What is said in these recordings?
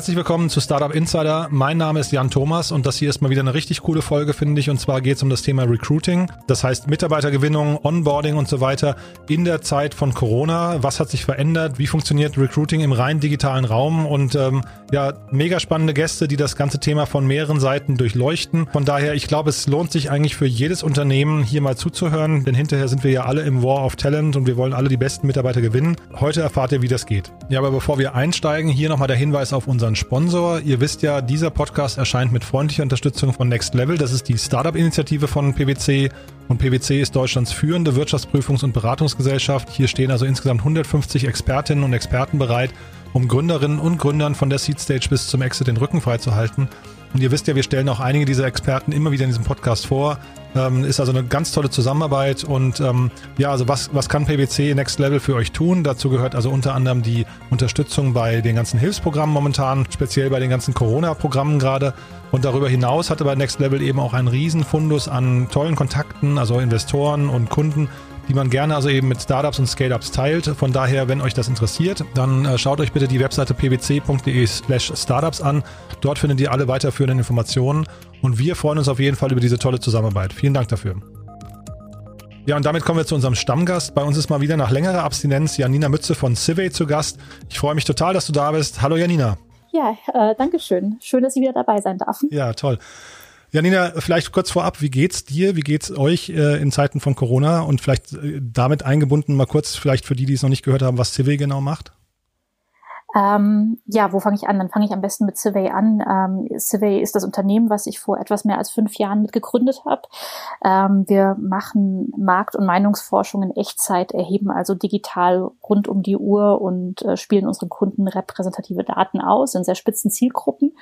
Herzlich willkommen zu Startup Insider. Mein Name ist Jan Thomas und das hier ist mal wieder eine richtig coole Folge, finde ich. Und zwar geht es um das Thema Recruiting. Das heißt Mitarbeitergewinnung, Onboarding und so weiter in der Zeit von Corona. Was hat sich verändert? Wie funktioniert Recruiting im rein digitalen Raum? Und ähm, ja, mega spannende Gäste, die das ganze Thema von mehreren Seiten durchleuchten. Von daher, ich glaube, es lohnt sich eigentlich für jedes Unternehmen hier mal zuzuhören, denn hinterher sind wir ja alle im War of Talent und wir wollen alle die besten Mitarbeiter gewinnen. Heute erfahrt ihr, wie das geht. Ja, aber bevor wir einsteigen, hier nochmal der Hinweis auf unseren Sponsor. Ihr wisst ja, dieser Podcast erscheint mit freundlicher Unterstützung von Next Level. Das ist die Startup-Initiative von PwC. Und PwC ist Deutschlands führende Wirtschaftsprüfungs- und Beratungsgesellschaft. Hier stehen also insgesamt 150 Expertinnen und Experten bereit, um Gründerinnen und Gründern von der Seed Stage bis zum Exit den Rücken freizuhalten. Und ihr wisst ja, wir stellen auch einige dieser Experten immer wieder in diesem Podcast vor. Ähm, ist also eine ganz tolle Zusammenarbeit und ähm, ja, also was, was kann PwC Next Level für euch tun? Dazu gehört also unter anderem die Unterstützung bei den ganzen Hilfsprogrammen momentan, speziell bei den ganzen Corona-Programmen gerade. Und darüber hinaus hat aber Next Level eben auch einen riesen Fundus an tollen Kontakten, also Investoren und Kunden, die man gerne also eben mit Startups und Scale-Ups teilt. Von daher, wenn euch das interessiert, dann äh, schaut euch bitte die Webseite pwc.de slash startups an. Dort findet ihr alle weiterführenden Informationen und wir freuen uns auf jeden Fall über diese tolle Zusammenarbeit. Vielen Dank dafür. Ja, und damit kommen wir zu unserem Stammgast. Bei uns ist mal wieder nach längerer Abstinenz Janina Mütze von Civey zu Gast. Ich freue mich total, dass du da bist. Hallo Janina. Ja, äh, danke schön. Schön, dass ich wieder dabei sein darf. Ja, toll. Janina, vielleicht kurz vorab, wie geht's dir? Wie geht's euch äh, in Zeiten von Corona? Und vielleicht äh, damit eingebunden mal kurz, vielleicht für die, die es noch nicht gehört haben, was Civey genau macht? Ähm, ja, wo fange ich an? Dann fange ich am besten mit Civey an. Ähm, Civey ist das Unternehmen, was ich vor etwas mehr als fünf Jahren mit gegründet habe. Ähm, wir machen Markt- und Meinungsforschung in Echtzeit, erheben also digital rund um die Uhr und äh, spielen unseren Kunden repräsentative Daten aus in sehr spitzen Zielgruppen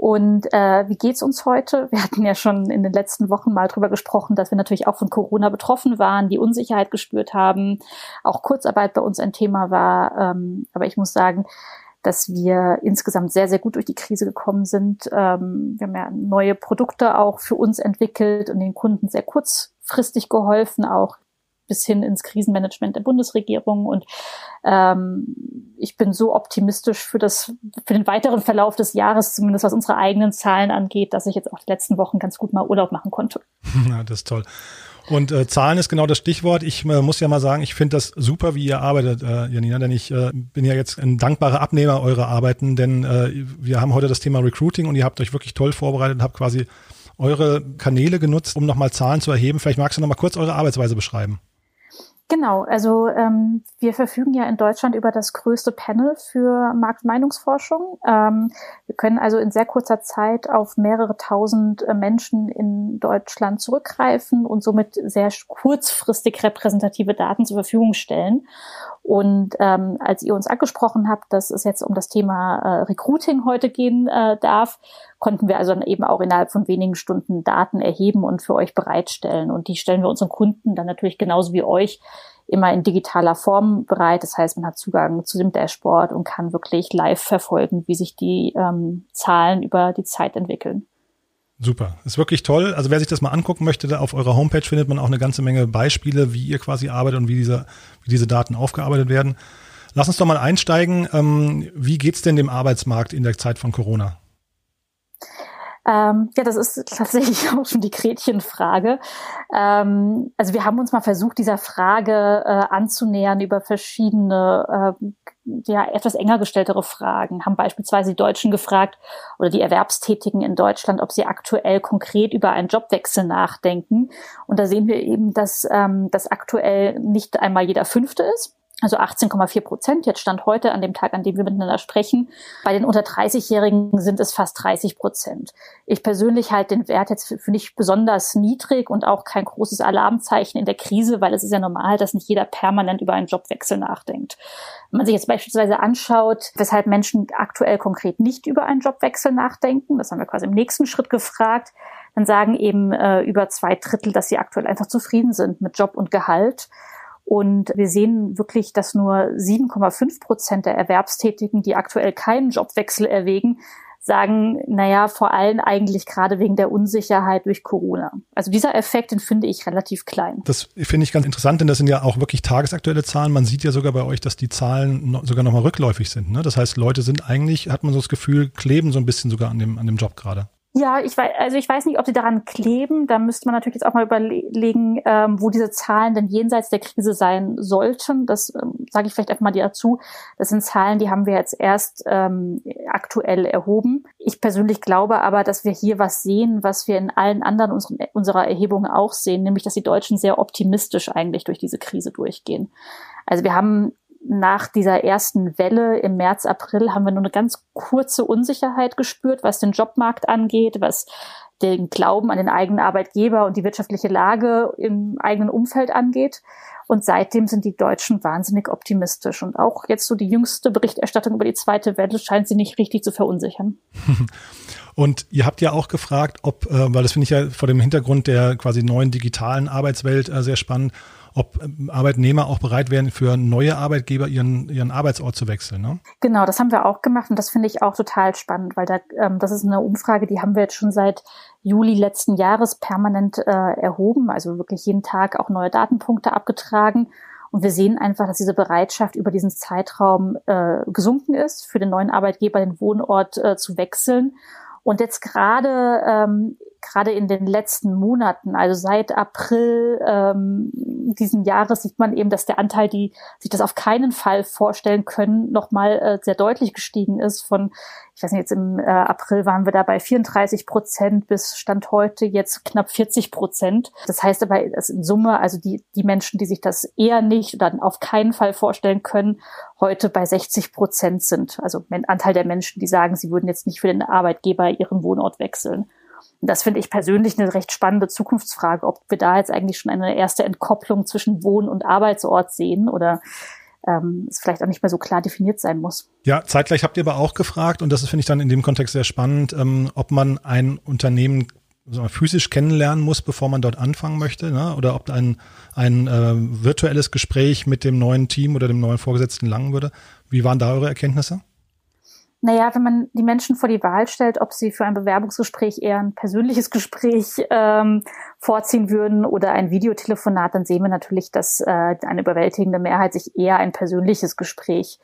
und äh, wie geht's uns heute? Wir hatten ja schon in den letzten Wochen mal drüber gesprochen, dass wir natürlich auch von Corona betroffen waren, die Unsicherheit gespürt haben, auch Kurzarbeit bei uns ein Thema war. Ähm, aber ich muss sagen, dass wir insgesamt sehr, sehr gut durch die Krise gekommen sind. Ähm, wir haben ja neue Produkte auch für uns entwickelt und den Kunden sehr kurzfristig geholfen, auch bis hin ins Krisenmanagement der Bundesregierung. Und ähm, ich bin so optimistisch für das, für den weiteren Verlauf des Jahres, zumindest was unsere eigenen Zahlen angeht, dass ich jetzt auch die letzten Wochen ganz gut mal Urlaub machen konnte. Ja, das ist toll. Und äh, Zahlen ist genau das Stichwort. Ich äh, muss ja mal sagen, ich finde das super, wie ihr arbeitet, äh, Janina, denn ich äh, bin ja jetzt ein dankbarer Abnehmer eurer Arbeiten, denn äh, wir haben heute das Thema Recruiting und ihr habt euch wirklich toll vorbereitet und habt quasi eure Kanäle genutzt, um nochmal Zahlen zu erheben. Vielleicht magst du nochmal kurz eure Arbeitsweise beschreiben. Genau, also ähm, wir verfügen ja in Deutschland über das größte Panel für Marktmeinungsforschung. Ähm, wir können also in sehr kurzer Zeit auf mehrere tausend äh, Menschen in Deutschland zurückgreifen und somit sehr kurzfristig repräsentative Daten zur Verfügung stellen. Und ähm, als ihr uns angesprochen habt, dass es jetzt um das Thema äh, Recruiting heute gehen äh, darf, konnten wir also dann eben auch innerhalb von wenigen Stunden Daten erheben und für euch bereitstellen. Und die stellen wir unseren Kunden dann natürlich genauso wie euch immer in digitaler Form bereit. Das heißt, man hat Zugang zu dem Dashboard und kann wirklich live verfolgen, wie sich die ähm, Zahlen über die Zeit entwickeln. Super, ist wirklich toll. Also wer sich das mal angucken möchte, auf eurer Homepage findet man auch eine ganze Menge Beispiele, wie ihr quasi arbeitet und wie diese, wie diese Daten aufgearbeitet werden. Lass uns doch mal einsteigen. Ähm, wie geht's denn dem Arbeitsmarkt in der Zeit von Corona? Ähm, ja, das ist tatsächlich auch schon die Gretchenfrage. Ähm, also wir haben uns mal versucht, dieser Frage äh, anzunähern über verschiedene, äh, ja, etwas enger gestelltere Fragen. Haben beispielsweise die Deutschen gefragt oder die Erwerbstätigen in Deutschland, ob sie aktuell konkret über einen Jobwechsel nachdenken. Und da sehen wir eben, dass ähm, das aktuell nicht einmal jeder Fünfte ist also 18,4 Prozent. Jetzt stand heute an dem Tag, an dem wir miteinander sprechen. Bei den unter 30-Jährigen sind es fast 30 Prozent. Ich persönlich halte den Wert jetzt für nicht besonders niedrig und auch kein großes Alarmzeichen in der Krise, weil es ist ja normal, dass nicht jeder permanent über einen Jobwechsel nachdenkt. Wenn man sich jetzt beispielsweise anschaut, weshalb Menschen aktuell konkret nicht über einen Jobwechsel nachdenken, das haben wir quasi im nächsten Schritt gefragt, dann sagen eben äh, über zwei Drittel, dass sie aktuell einfach zufrieden sind mit Job und Gehalt. Und wir sehen wirklich, dass nur 7,5 Prozent der Erwerbstätigen, die aktuell keinen Jobwechsel erwägen, sagen, naja, vor allem eigentlich gerade wegen der Unsicherheit durch Corona. Also dieser Effekt, den finde ich relativ klein. Das finde ich ganz interessant, denn das sind ja auch wirklich tagesaktuelle Zahlen. Man sieht ja sogar bei euch, dass die Zahlen noch, sogar nochmal rückläufig sind. Ne? Das heißt, Leute sind eigentlich, hat man so das Gefühl, kleben so ein bisschen sogar an dem, an dem Job gerade. Ja, ich weiß, also ich weiß nicht, ob sie daran kleben. Da müsste man natürlich jetzt auch mal überlegen, ähm, wo diese Zahlen denn jenseits der Krise sein sollten. Das ähm, sage ich vielleicht einfach mal dazu. Das sind Zahlen, die haben wir jetzt erst ähm, aktuell erhoben. Ich persönlich glaube aber, dass wir hier was sehen, was wir in allen anderen unseren, unserer Erhebungen auch sehen, nämlich dass die Deutschen sehr optimistisch eigentlich durch diese Krise durchgehen. Also wir haben nach dieser ersten Welle im März, April haben wir nur eine ganz kurze Unsicherheit gespürt, was den Jobmarkt angeht, was den Glauben an den eigenen Arbeitgeber und die wirtschaftliche Lage im eigenen Umfeld angeht. Und seitdem sind die Deutschen wahnsinnig optimistisch. Und auch jetzt so die jüngste Berichterstattung über die zweite Welle scheint sie nicht richtig zu verunsichern. Und ihr habt ja auch gefragt, ob, äh, weil das finde ich ja vor dem Hintergrund der quasi neuen digitalen Arbeitswelt äh, sehr spannend, ob ähm, Arbeitnehmer auch bereit wären, für neue Arbeitgeber ihren, ihren Arbeitsort zu wechseln. Ne? Genau, das haben wir auch gemacht und das finde ich auch total spannend, weil da, ähm, das ist eine Umfrage, die haben wir jetzt schon seit Juli letzten Jahres permanent äh, erhoben, also wirklich jeden Tag auch neue Datenpunkte abgetragen. Und wir sehen einfach, dass diese Bereitschaft über diesen Zeitraum äh, gesunken ist, für den neuen Arbeitgeber den Wohnort äh, zu wechseln. Und jetzt gerade ähm, gerade in den letzten Monaten, also seit April ähm, diesen Jahres, sieht man eben, dass der Anteil, die sich das auf keinen Fall vorstellen können, nochmal äh, sehr deutlich gestiegen ist. Von, ich weiß nicht, jetzt im äh, April waren wir da bei 34 Prozent bis Stand heute jetzt knapp 40 Prozent. Das heißt aber, dass in Summe, also die, die Menschen, die sich das eher nicht oder auf keinen Fall vorstellen können, heute bei 60 Prozent sind. Also Anteil der Menschen, die sagen, sie würden jetzt nicht für den Arbeitgeber ihren Wohnort wechseln. Das finde ich persönlich eine recht spannende Zukunftsfrage, ob wir da jetzt eigentlich schon eine erste Entkopplung zwischen Wohn- und Arbeitsort sehen oder ähm, es vielleicht auch nicht mehr so klar definiert sein muss. Ja, zeitgleich habt ihr aber auch gefragt, und das finde ich dann in dem Kontext sehr spannend, ähm, ob man ein Unternehmen physisch kennenlernen muss, bevor man dort anfangen möchte, ne? oder ob ein, ein äh, virtuelles Gespräch mit dem neuen Team oder dem neuen Vorgesetzten langen würde. Wie waren da eure Erkenntnisse? Naja, wenn man die Menschen vor die Wahl stellt, ob sie für ein Bewerbungsgespräch eher ein persönliches Gespräch ähm, vorziehen würden oder ein Videotelefonat, dann sehen wir natürlich, dass äh, eine überwältigende Mehrheit sich eher ein persönliches Gespräch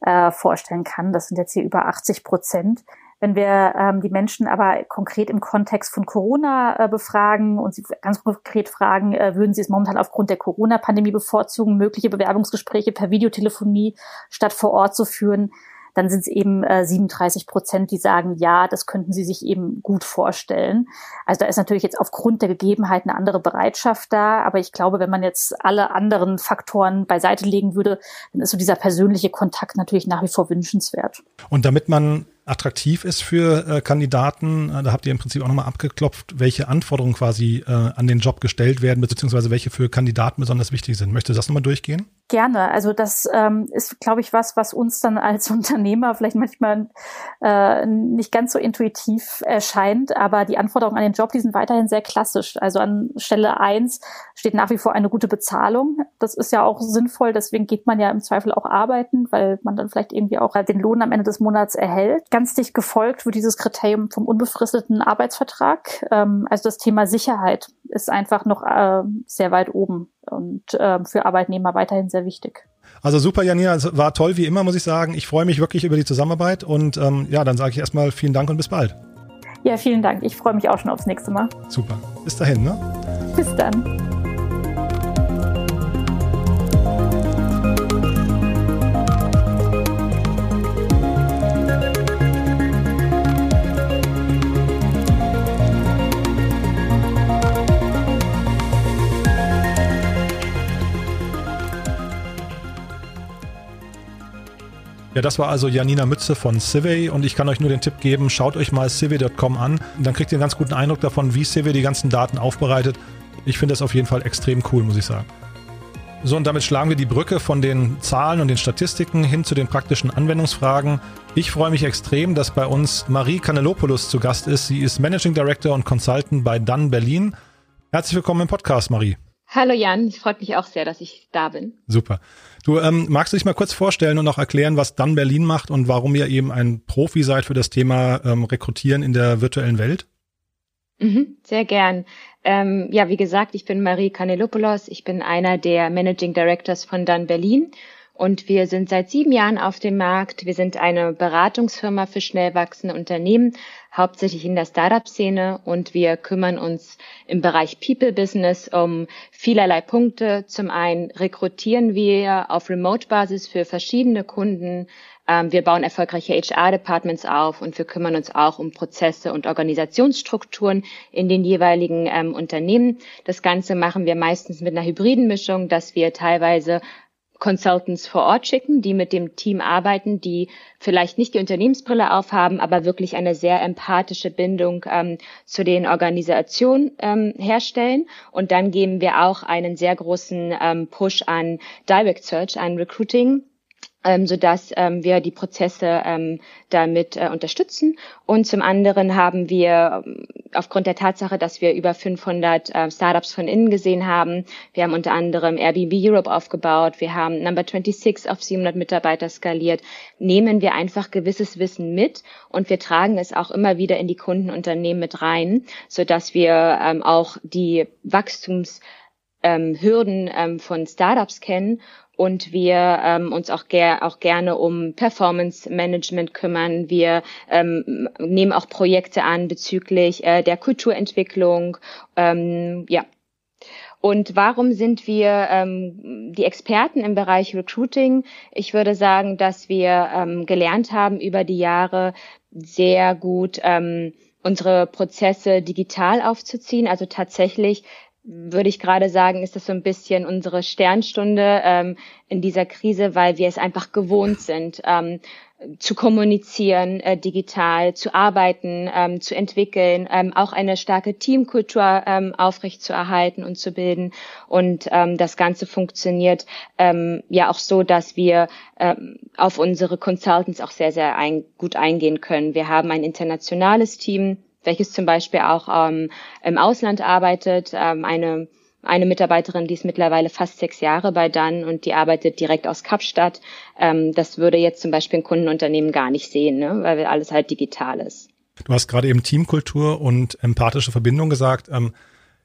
äh, vorstellen kann. Das sind jetzt hier über 80 Prozent. Wenn wir ähm, die Menschen aber konkret im Kontext von Corona äh, befragen und sie ganz konkret fragen, äh, würden sie es momentan aufgrund der Corona-Pandemie bevorzugen, mögliche Bewerbungsgespräche per Videotelefonie statt vor Ort zu führen, dann sind es eben äh, 37 Prozent, die sagen, ja, das könnten sie sich eben gut vorstellen. Also da ist natürlich jetzt aufgrund der Gegebenheiten eine andere Bereitschaft da, aber ich glaube, wenn man jetzt alle anderen Faktoren beiseite legen würde, dann ist so dieser persönliche Kontakt natürlich nach wie vor wünschenswert. Und damit man attraktiv ist für äh, Kandidaten. Äh, da habt ihr im Prinzip auch nochmal abgeklopft, welche Anforderungen quasi äh, an den Job gestellt werden, beziehungsweise welche für Kandidaten besonders wichtig sind. Möchtest du das nochmal durchgehen? Gerne. Also das ähm, ist, glaube ich, was, was uns dann als Unternehmer vielleicht manchmal äh, nicht ganz so intuitiv erscheint. Aber die Anforderungen an den Job, die sind weiterhin sehr klassisch. Also an Stelle eins steht nach wie vor eine gute Bezahlung. Das ist ja auch sinnvoll. Deswegen geht man ja im Zweifel auch arbeiten, weil man dann vielleicht irgendwie auch den Lohn am Ende des Monats erhält ganz dicht gefolgt wird dieses Kriterium vom unbefristeten Arbeitsvertrag. Ähm, also das Thema Sicherheit ist einfach noch äh, sehr weit oben und äh, für Arbeitnehmer weiterhin sehr wichtig. Also super, Janina, es war toll wie immer, muss ich sagen. Ich freue mich wirklich über die Zusammenarbeit und ähm, ja, dann sage ich erstmal vielen Dank und bis bald. Ja, vielen Dank. Ich freue mich auch schon aufs nächste Mal. Super. Bis dahin, ne? Bis dann. Ja, das war also Janina Mütze von Civey und ich kann euch nur den Tipp geben, schaut euch mal civey.com an. Dann kriegt ihr einen ganz guten Eindruck davon, wie Civey die ganzen Daten aufbereitet. Ich finde das auf jeden Fall extrem cool, muss ich sagen. So, und damit schlagen wir die Brücke von den Zahlen und den Statistiken hin zu den praktischen Anwendungsfragen. Ich freue mich extrem, dass bei uns Marie Kanelopoulos zu Gast ist. Sie ist Managing Director und Consultant bei Dunn Berlin. Herzlich willkommen im Podcast, Marie. Hallo Jan, es freut mich auch sehr, dass ich da bin. Super. Du ähm, magst dich mal kurz vorstellen und auch erklären, was dann Berlin macht und warum ihr eben ein Profi seid für das Thema ähm, Rekrutieren in der virtuellen Welt? Mhm, sehr gern. Ähm, ja, wie gesagt, ich bin Marie Kanelopoulos. Ich bin einer der Managing Directors von Dann Berlin und wir sind seit sieben Jahren auf dem Markt. Wir sind eine Beratungsfirma für schnell wachsende Unternehmen, hauptsächlich in der Startup-Szene und wir kümmern uns im Bereich People Business um vielerlei Punkte. Zum einen rekrutieren wir auf Remote-Basis für verschiedene Kunden. Ähm, wir bauen erfolgreiche HR-Departments auf und wir kümmern uns auch um Prozesse und Organisationsstrukturen in den jeweiligen ähm, Unternehmen. Das Ganze machen wir meistens mit einer hybriden Mischung, dass wir teilweise Consultants vor Ort schicken, die mit dem Team arbeiten, die vielleicht nicht die Unternehmensbrille aufhaben, aber wirklich eine sehr empathische Bindung ähm, zu den Organisationen ähm, herstellen. Und dann geben wir auch einen sehr großen ähm, Push an Direct Search, an Recruiting ähm, so dass ähm, wir die Prozesse ähm, damit äh, unterstützen. Und zum anderen haben wir ähm, aufgrund der Tatsache, dass wir über 500 äh, Startups von innen gesehen haben, wir haben unter anderem Airbnb Europe aufgebaut, wir haben Number 26 auf 700 Mitarbeiter skaliert, nehmen wir einfach gewisses Wissen mit und wir tragen es auch immer wieder in die Kundenunternehmen mit rein, so dass wir ähm, auch die Wachstums ähm, ähm, von Startups kennen und wir ähm, uns auch, ger auch gerne um Performance Management kümmern. Wir ähm, nehmen auch Projekte an bezüglich äh, der Kulturentwicklung. Ähm, ja. Und warum sind wir ähm, die Experten im Bereich Recruiting? Ich würde sagen, dass wir ähm, gelernt haben über die Jahre sehr gut ähm, unsere Prozesse digital aufzuziehen, also tatsächlich würde ich gerade sagen, ist das so ein bisschen unsere Sternstunde ähm, in dieser Krise, weil wir es einfach gewohnt sind, ähm, zu kommunizieren, äh, digital, zu arbeiten, ähm, zu entwickeln, ähm, auch eine starke Teamkultur ähm, aufrechtzuerhalten und zu bilden. Und ähm, das Ganze funktioniert ähm, ja auch so, dass wir ähm, auf unsere Consultants auch sehr, sehr ein, gut eingehen können. Wir haben ein internationales Team, welches zum Beispiel auch ähm, im Ausland arbeitet. Ähm, eine, eine Mitarbeiterin, die ist mittlerweile fast sechs Jahre bei dann und die arbeitet direkt aus Kapstadt. Ähm, das würde jetzt zum Beispiel ein Kundenunternehmen gar nicht sehen, ne? weil alles halt digital ist. Du hast gerade eben Teamkultur und empathische Verbindung gesagt. Ähm,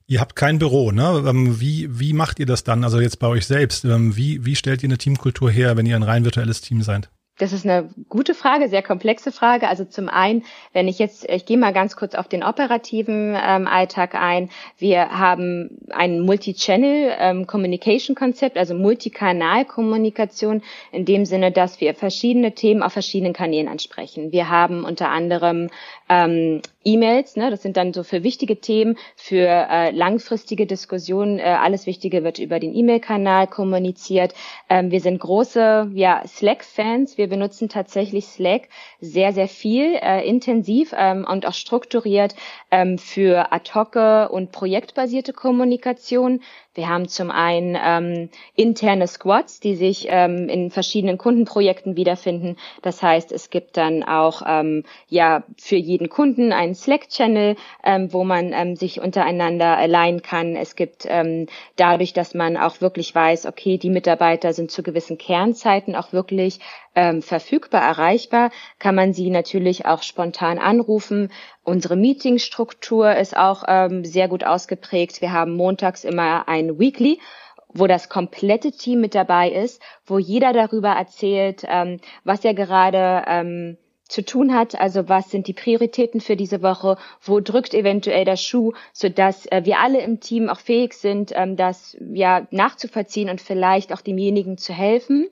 ihr habt kein Büro, ne? Ähm, wie, wie macht ihr das dann? Also jetzt bei euch selbst. Ähm, wie, wie stellt ihr eine Teamkultur her, wenn ihr ein rein virtuelles Team seid? Das ist eine gute Frage, sehr komplexe Frage. Also zum einen, wenn ich jetzt, ich gehe mal ganz kurz auf den operativen ähm, Alltag ein. Wir haben ein Multi-Channel ähm, Communication Konzept, also Multikanal-Kommunikation in dem Sinne, dass wir verschiedene Themen auf verschiedenen Kanälen ansprechen. Wir haben unter anderem ähm, E-Mails, ne, das sind dann so für wichtige Themen, für äh, langfristige Diskussionen. Äh, alles Wichtige wird über den E-Mail-Kanal kommuniziert. Ähm, wir sind große ja, Slack-Fans. Wir benutzen tatsächlich Slack sehr, sehr viel, äh, intensiv ähm, und auch strukturiert ähm, für ad hoc und projektbasierte Kommunikation. Wir haben zum einen ähm, interne Squads, die sich ähm, in verschiedenen Kundenprojekten wiederfinden. Das heißt, es gibt dann auch ähm, ja für jeden Kunden einen Slack-Channel, ähm, wo man ähm, sich untereinander alignen kann. Es gibt ähm, dadurch, dass man auch wirklich weiß, okay, die Mitarbeiter sind zu gewissen Kernzeiten auch wirklich ähm, verfügbar, erreichbar, kann man sie natürlich auch spontan anrufen. Unsere Meetingstruktur ist auch ähm, sehr gut ausgeprägt. Wir haben montags immer ein Weekly wo das komplette Team mit dabei ist, wo jeder darüber erzählt, ähm, was er gerade ähm, zu tun hat, also was sind die Prioritäten für diese Woche, wo drückt eventuell der Schuh, so dass äh, wir alle im Team auch fähig sind, ähm, das ja nachzuvollziehen und vielleicht auch demjenigen zu helfen.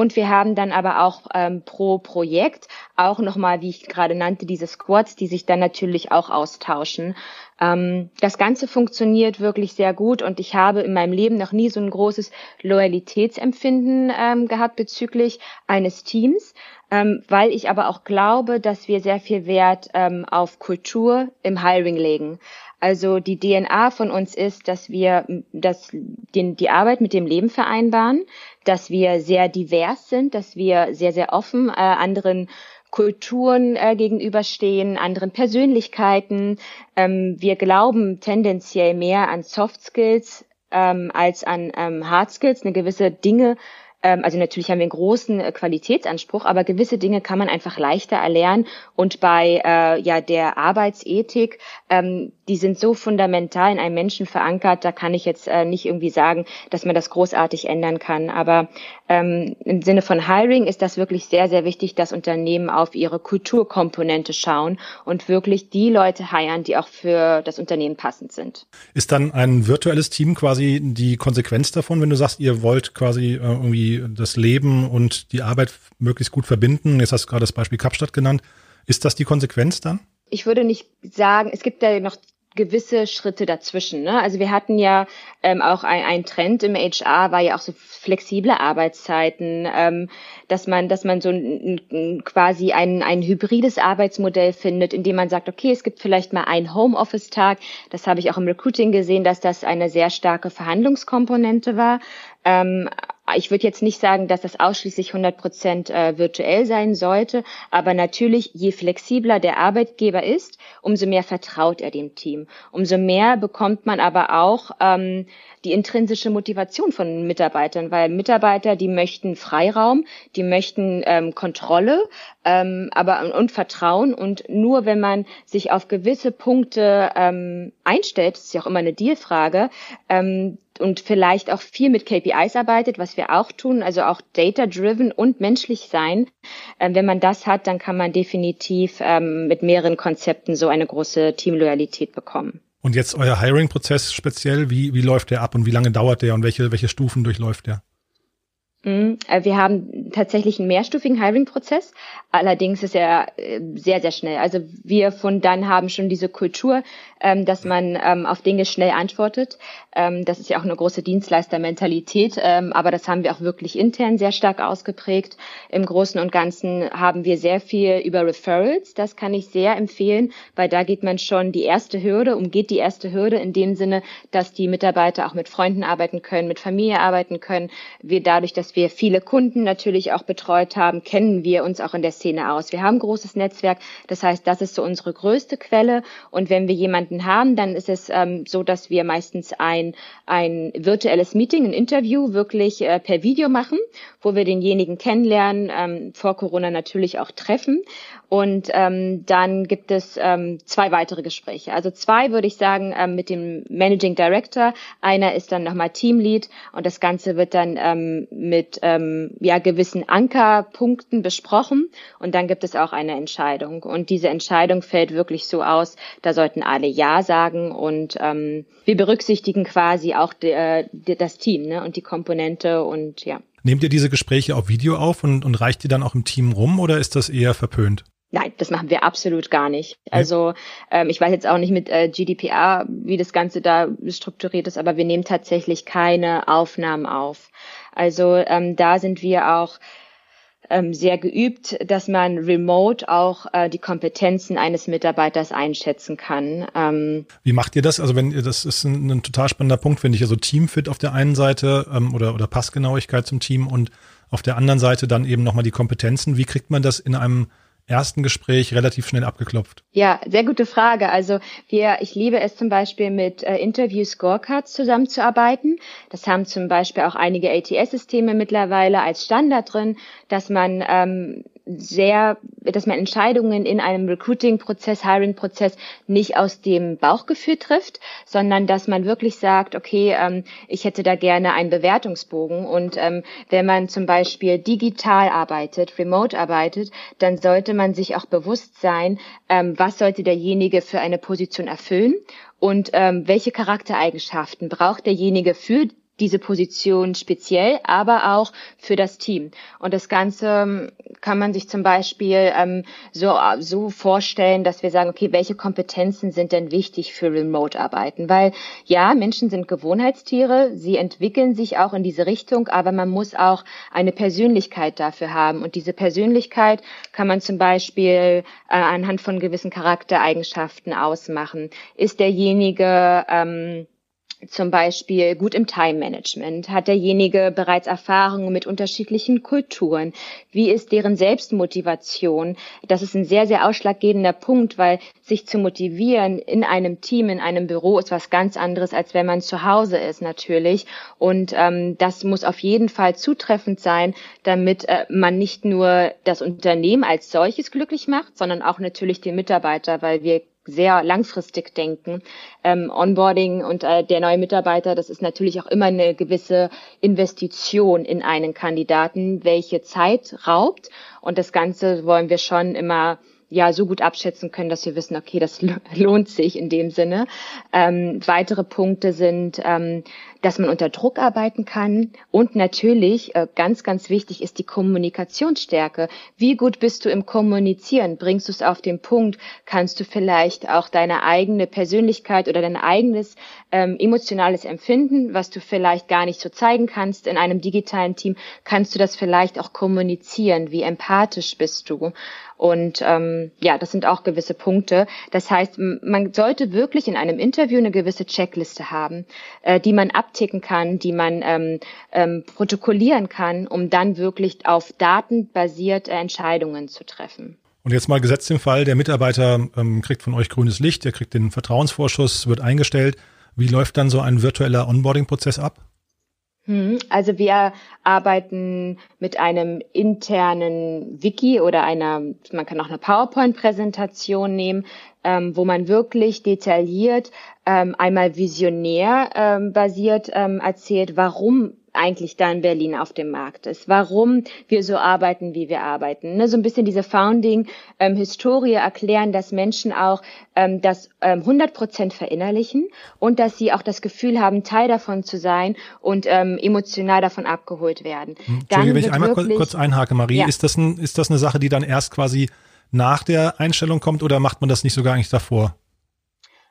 Und wir haben dann aber auch ähm, pro Projekt auch nochmal, wie ich gerade nannte, diese Squads, die sich dann natürlich auch austauschen. Ähm, das Ganze funktioniert wirklich sehr gut und ich habe in meinem Leben noch nie so ein großes Loyalitätsempfinden ähm, gehabt bezüglich eines Teams ähm, weil ich aber auch glaube, dass wir sehr viel Wert ähm, auf Kultur im Hiring legen. Also die DNA von uns ist, dass wir das, den, die Arbeit mit dem Leben vereinbaren, dass wir sehr divers sind, dass wir sehr, sehr offen äh, anderen Kulturen äh, gegenüberstehen, anderen Persönlichkeiten. Ähm, wir glauben tendenziell mehr an Soft Skills ähm, als an ähm, Hard Skills, eine gewisse Dinge also natürlich haben wir einen großen äh, Qualitätsanspruch, aber gewisse Dinge kann man einfach leichter erlernen. Und bei äh, ja der Arbeitsethik, ähm, die sind so fundamental in einem Menschen verankert, da kann ich jetzt äh, nicht irgendwie sagen, dass man das großartig ändern kann. Aber ähm, im Sinne von Hiring ist das wirklich sehr, sehr wichtig, dass Unternehmen auf ihre Kulturkomponente schauen und wirklich die Leute heiern, die auch für das Unternehmen passend sind. Ist dann ein virtuelles Team quasi die Konsequenz davon, wenn du sagst, ihr wollt quasi äh, irgendwie das Leben und die Arbeit möglichst gut verbinden. Jetzt hast du gerade das Beispiel Kapstadt genannt. Ist das die Konsequenz dann? Ich würde nicht sagen, es gibt ja noch gewisse Schritte dazwischen. Ne? Also wir hatten ja ähm, auch ein, ein Trend im HR, war ja auch so flexible Arbeitszeiten, ähm, dass man, dass man so ein, ein, quasi ein, ein hybrides Arbeitsmodell findet, in dem man sagt, okay, es gibt vielleicht mal einen Homeoffice-Tag. Das habe ich auch im Recruiting gesehen, dass das eine sehr starke Verhandlungskomponente war. Ähm, ich würde jetzt nicht sagen, dass das ausschließlich 100 Prozent äh, virtuell sein sollte, aber natürlich, je flexibler der Arbeitgeber ist, umso mehr vertraut er dem Team. Umso mehr bekommt man aber auch ähm, die intrinsische Motivation von Mitarbeitern, weil Mitarbeiter, die möchten Freiraum, die möchten ähm, Kontrolle, ähm, aber und Vertrauen und nur wenn man sich auf gewisse Punkte ähm, einstellt, das ist ja auch immer eine Dealfrage, ähm, und vielleicht auch viel mit KPIs arbeitet, was wir auch tun, also auch data-driven und menschlich sein. Ähm, wenn man das hat, dann kann man definitiv ähm, mit mehreren Konzepten so eine große Teamloyalität bekommen. Und jetzt euer Hiring-Prozess speziell, wie, wie läuft der ab und wie lange dauert der und welche, welche Stufen durchläuft der? Mhm. Äh, wir haben tatsächlich einen mehrstufigen Hiring-Prozess. Allerdings ist er äh, sehr, sehr schnell. Also wir von dann haben schon diese Kultur, ähm, dass man ähm, auf Dinge schnell antwortet. Ähm, das ist ja auch eine große Dienstleistermentalität, aber das haben wir auch wirklich intern sehr stark ausgeprägt. Im Großen und Ganzen haben wir sehr viel über Referrals. Das kann ich sehr empfehlen, weil da geht man schon die erste Hürde, umgeht die erste Hürde in dem Sinne, dass die Mitarbeiter auch mit Freunden arbeiten können, mit Familie arbeiten können. Wir dadurch, dass wir viele Kunden natürlich auch betreut haben, kennen wir uns auch in der Szene aus. Wir haben ein großes Netzwerk. Das heißt, das ist so unsere größte Quelle. Und wenn wir jemanden haben, dann ist es ähm, so, dass wir meistens ein, ein virtuelles Meeting, ein Interview wirklich äh, per Video machen, wo wir denjenigen kennenlernen, ähm, vor Corona natürlich auch treffen. Und ähm, dann gibt es ähm, zwei weitere Gespräche. Also zwei würde ich sagen ähm, mit dem Managing Director. Einer ist dann nochmal Teamlead und das Ganze wird dann ähm, mit ähm, ja gewissen Ankerpunkten besprochen und dann gibt es auch eine Entscheidung. Und diese Entscheidung fällt wirklich so aus, da sollten alle Ja sagen und ähm, wir berücksichtigen quasi auch de, äh, de, das Team ne, und die Komponente und ja. Nehmt ihr diese Gespräche auf Video auf und, und reicht ihr dann auch im Team rum oder ist das eher verpönt? Nein, das machen wir absolut gar nicht. Also ähm, ich weiß jetzt auch nicht mit äh, GDPR, wie das Ganze da strukturiert ist, aber wir nehmen tatsächlich keine Aufnahmen auf. Also ähm, da sind wir auch ähm, sehr geübt, dass man remote auch äh, die Kompetenzen eines Mitarbeiters einschätzen kann. Ähm, Wie macht ihr das? Also wenn ihr, das ist ein, ein total spannender Punkt, finde ich. Also Teamfit auf der einen Seite ähm, oder, oder Passgenauigkeit zum Team und auf der anderen Seite dann eben nochmal die Kompetenzen. Wie kriegt man das in einem ersten Gespräch relativ schnell abgeklopft? Ja, sehr gute Frage. Also wir, ich liebe es zum Beispiel mit äh, Interview Scorecards zusammenzuarbeiten. Das haben zum Beispiel auch einige ATS-Systeme mittlerweile als Standard drin, dass man ähm, sehr, dass man Entscheidungen in einem Recruiting-Prozess, Hiring-Prozess nicht aus dem Bauchgefühl trifft, sondern dass man wirklich sagt, okay, ähm, ich hätte da gerne einen Bewertungsbogen. Und ähm, wenn man zum Beispiel digital arbeitet, remote arbeitet, dann sollte man sich auch bewusst sein, ähm, was sollte derjenige für eine Position erfüllen und ähm, welche Charaktereigenschaften braucht derjenige für diese Position speziell, aber auch für das Team. Und das Ganze ähm, kann man sich zum Beispiel ähm, so, so vorstellen, dass wir sagen, okay, welche Kompetenzen sind denn wichtig für Remote-Arbeiten? Weil ja, Menschen sind Gewohnheitstiere, sie entwickeln sich auch in diese Richtung, aber man muss auch eine Persönlichkeit dafür haben. Und diese Persönlichkeit kann man zum Beispiel äh, anhand von gewissen Charaktereigenschaften ausmachen. Ist derjenige ähm, zum Beispiel gut im Time-Management? Hat derjenige bereits Erfahrungen mit unterschiedlichen Kulturen? Wie ist deren Selbstmotivation? Das ist ein sehr, sehr ausschlaggebender Punkt, weil sich zu motivieren in einem Team, in einem Büro ist was ganz anderes, als wenn man zu Hause ist natürlich. Und ähm, das muss auf jeden Fall zutreffend sein, damit äh, man nicht nur das Unternehmen als solches glücklich macht, sondern auch natürlich den Mitarbeiter, weil wir sehr langfristig denken. Ähm, Onboarding und äh, der neue Mitarbeiter, das ist natürlich auch immer eine gewisse Investition in einen Kandidaten, welche Zeit raubt. Und das Ganze wollen wir schon immer ja so gut abschätzen können, dass wir wissen, okay, das lohnt sich in dem Sinne. Ähm, weitere Punkte sind, ähm, dass man unter Druck arbeiten kann und natürlich äh, ganz, ganz wichtig ist die Kommunikationsstärke. Wie gut bist du im Kommunizieren? Bringst du es auf den Punkt? Kannst du vielleicht auch deine eigene Persönlichkeit oder dein eigenes ähm, emotionales Empfinden, was du vielleicht gar nicht so zeigen kannst in einem digitalen Team, kannst du das vielleicht auch kommunizieren? Wie empathisch bist du? Und ähm, ja, das sind auch gewisse Punkte. Das heißt, man sollte wirklich in einem Interview eine gewisse Checkliste haben, äh, die man abticken kann, die man ähm, ähm, protokollieren kann, um dann wirklich auf Daten basiert äh, Entscheidungen zu treffen. Und jetzt mal gesetzt im Fall, der Mitarbeiter ähm, kriegt von euch grünes Licht, der kriegt den Vertrauensvorschuss, wird eingestellt. Wie läuft dann so ein virtueller Onboarding-Prozess ab? Hm, also wir arbeiten mit einem internen Wiki oder einer, man kann auch eine PowerPoint-Präsentation nehmen, ähm, wo man wirklich detailliert ähm, einmal visionär ähm, basiert ähm, erzählt, warum eigentlich da in Berlin auf dem Markt ist, warum wir so arbeiten, wie wir arbeiten. Ne? So ein bisschen diese Founding-Historie ähm, erklären, dass Menschen auch ähm, das ähm, 100 Prozent verinnerlichen und dass sie auch das Gefühl haben, Teil davon zu sein und ähm, emotional davon abgeholt werden. Hm, Entschuldige, wenn ich einmal wirklich, kurz einhake, Marie, ja. ist, das ein, ist das eine Sache, die dann erst quasi nach der Einstellung kommt oder macht man das nicht sogar eigentlich davor?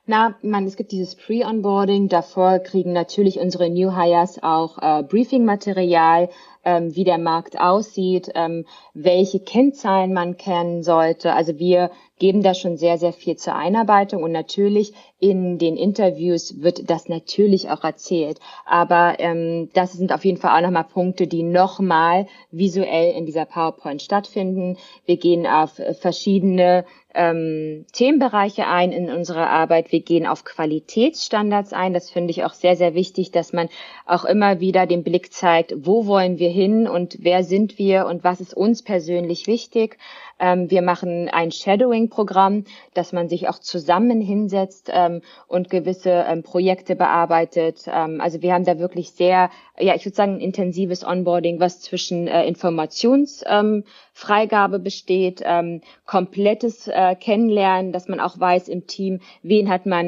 Na, man, es gibt dieses Pre-Onboarding. Davor kriegen natürlich unsere New Hires auch äh, Briefing-Material, ähm, wie der Markt aussieht, ähm, welche Kennzahlen man kennen sollte. Also wir geben da schon sehr, sehr viel zur Einarbeitung und natürlich in den Interviews wird das natürlich auch erzählt. Aber ähm, das sind auf jeden Fall auch nochmal Punkte, die nochmal visuell in dieser PowerPoint stattfinden. Wir gehen auf verschiedene ähm, Themenbereiche ein in unserer Arbeit. Wir gehen auf Qualitätsstandards ein. Das finde ich auch sehr, sehr wichtig, dass man auch immer wieder den Blick zeigt, wo wollen wir hin und wer sind wir und was ist uns persönlich wichtig. Ähm, wir machen ein Shadowing-Programm, dass man sich auch zusammen hinsetzt ähm, und gewisse ähm, Projekte bearbeitet. Ähm, also wir haben da wirklich sehr, ja, ich würde sagen, ein intensives Onboarding, was zwischen äh, Informationsfreigabe ähm, besteht, ähm, komplettes äh, Kennenlernen, dass man auch weiß im Team, wen hat man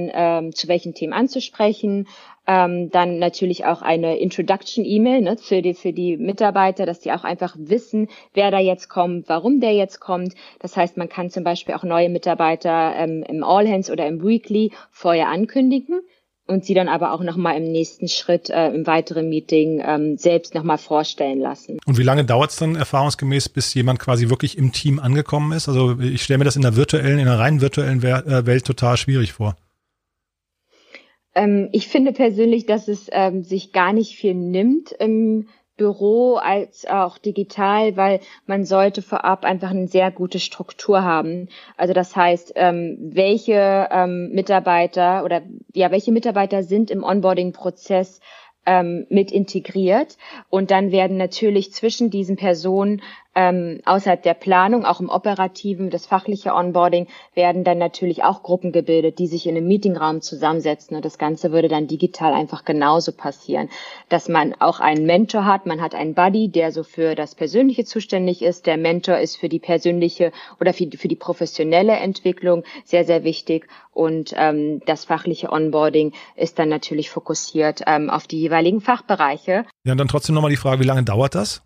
zu welchen Themen anzusprechen, ähm, dann natürlich auch eine Introduction-E-Mail ne, für, die, für die Mitarbeiter, dass die auch einfach wissen, wer da jetzt kommt, warum der jetzt kommt. Das heißt, man kann zum Beispiel auch neue Mitarbeiter ähm, im All Hands oder im Weekly vorher ankündigen und sie dann aber auch nochmal im nächsten Schritt äh, im weiteren Meeting ähm, selbst nochmal vorstellen lassen. Und wie lange dauert es dann erfahrungsgemäß, bis jemand quasi wirklich im Team angekommen ist? Also ich stelle mir das in der virtuellen, in der rein virtuellen äh, Welt total schwierig vor. Ähm, ich finde persönlich, dass es ähm, sich gar nicht viel nimmt im Büro als auch digital, weil man sollte vorab einfach eine sehr gute Struktur haben. Also das heißt, ähm, welche ähm, Mitarbeiter oder ja, welche Mitarbeiter sind im Onboarding-Prozess ähm, mit integriert und dann werden natürlich zwischen diesen Personen ähm, außerhalb der Planung, auch im operativen, das fachliche Onboarding, werden dann natürlich auch Gruppen gebildet, die sich in einem Meetingraum zusammensetzen. Und das Ganze würde dann digital einfach genauso passieren, dass man auch einen Mentor hat. Man hat einen Buddy, der so für das Persönliche zuständig ist. Der Mentor ist für die persönliche oder für, für die professionelle Entwicklung sehr, sehr wichtig. Und ähm, das fachliche Onboarding ist dann natürlich fokussiert ähm, auf die jeweiligen Fachbereiche. Ja, und dann trotzdem nochmal die Frage, wie lange dauert das?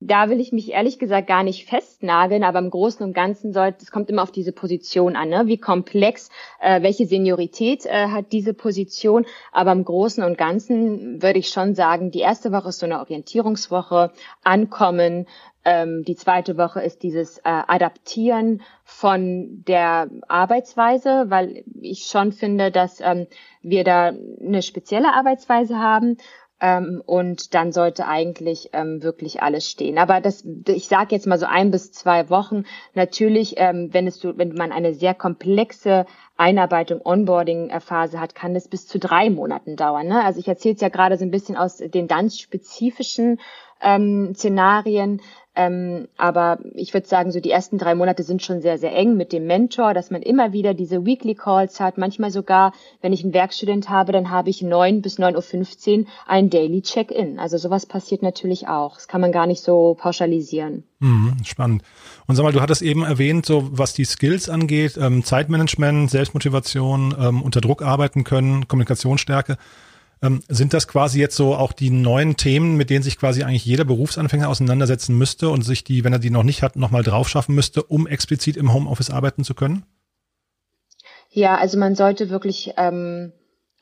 Da will ich mich ehrlich gesagt gar nicht festnageln, aber im Großen und Ganzen sollte, es kommt immer auf diese Position an, ne? wie komplex, äh, welche Seniorität äh, hat diese Position. Aber im Großen und Ganzen würde ich schon sagen, die erste Woche ist so eine Orientierungswoche, Ankommen. Ähm, die zweite Woche ist dieses äh, Adaptieren von der Arbeitsweise, weil ich schon finde, dass ähm, wir da eine spezielle Arbeitsweise haben. Ähm, und dann sollte eigentlich ähm, wirklich alles stehen. Aber das, ich sage jetzt mal so ein bis zwei Wochen. Natürlich, ähm, wenn es so, wenn man eine sehr komplexe Einarbeitung, Onboarding-Phase hat, kann es bis zu drei Monaten dauern. Ne? Also ich erzähle es ja gerade so ein bisschen aus den ganz spezifischen ähm, Szenarien. Ähm, aber ich würde sagen, so die ersten drei Monate sind schon sehr, sehr eng mit dem Mentor, dass man immer wieder diese Weekly Calls hat. Manchmal sogar, wenn ich einen Werkstudent habe, dann habe ich neun bis neun Uhr fünfzehn ein Daily Check-in. Also sowas passiert natürlich auch. Das kann man gar nicht so pauschalisieren. Mhm, spannend. Und sag mal, du hattest eben erwähnt, so was die Skills angeht, ähm, Zeitmanagement, Selbstmotivation, ähm, unter Druck arbeiten können, Kommunikationsstärke. Ähm, sind das quasi jetzt so auch die neuen Themen, mit denen sich quasi eigentlich jeder Berufsanfänger auseinandersetzen müsste und sich die, wenn er die noch nicht hat, nochmal drauf schaffen müsste, um explizit im Homeoffice arbeiten zu können? Ja, also man sollte wirklich ähm,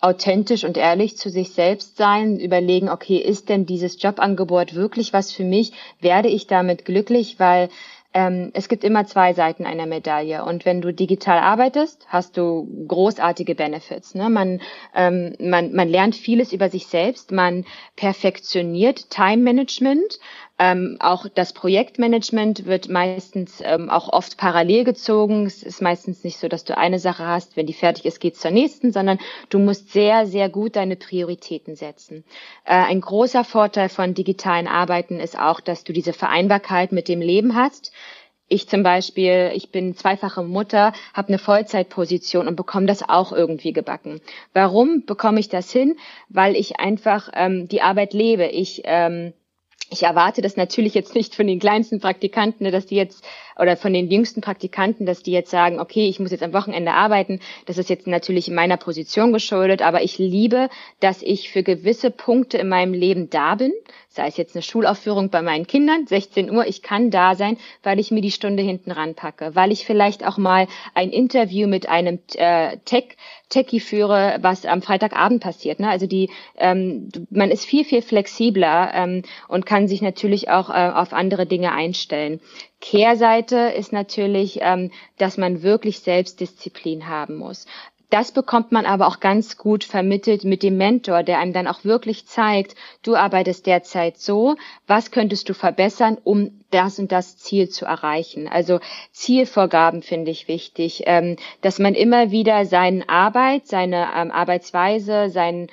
authentisch und ehrlich zu sich selbst sein, überlegen, okay, ist denn dieses Jobangebot wirklich was für mich? Werde ich damit glücklich? Weil ähm, es gibt immer zwei Seiten einer Medaille. Und wenn du digital arbeitest, hast du großartige Benefits. Ne? Man, ähm, man, man lernt vieles über sich selbst, man perfektioniert Time Management ähm, auch das Projektmanagement wird meistens ähm, auch oft parallel gezogen. Es ist meistens nicht so, dass du eine Sache hast, wenn die fertig ist, geht's zur nächsten, sondern du musst sehr, sehr gut deine Prioritäten setzen. Äh, ein großer Vorteil von digitalen Arbeiten ist auch, dass du diese Vereinbarkeit mit dem Leben hast. Ich zum Beispiel, ich bin zweifache Mutter, habe eine Vollzeitposition und bekomme das auch irgendwie gebacken. Warum bekomme ich das hin? Weil ich einfach ähm, die Arbeit lebe. Ich ähm, ich erwarte das natürlich jetzt nicht von den kleinsten Praktikanten, dass die jetzt oder von den jüngsten Praktikanten, dass die jetzt sagen, okay, ich muss jetzt am Wochenende arbeiten. Das ist jetzt natürlich in meiner Position geschuldet, aber ich liebe, dass ich für gewisse Punkte in meinem Leben da bin. Sei es jetzt eine Schulaufführung bei meinen Kindern, 16 Uhr, ich kann da sein, weil ich mir die Stunde hinten ranpacke, weil ich vielleicht auch mal ein Interview mit einem äh, Tech Techie führe, was am Freitagabend passiert. Ne? Also die, ähm, man ist viel viel flexibler ähm, und kann sich natürlich auch äh, auf andere Dinge einstellen. Kehrseite ist natürlich, ähm, dass man wirklich Selbstdisziplin haben muss. Das bekommt man aber auch ganz gut vermittelt mit dem Mentor, der einem dann auch wirklich zeigt, du arbeitest derzeit so, was könntest du verbessern, um das und das Ziel zu erreichen. Also Zielvorgaben finde ich wichtig, ähm, dass man immer wieder seine Arbeit, seine ähm, Arbeitsweise, sein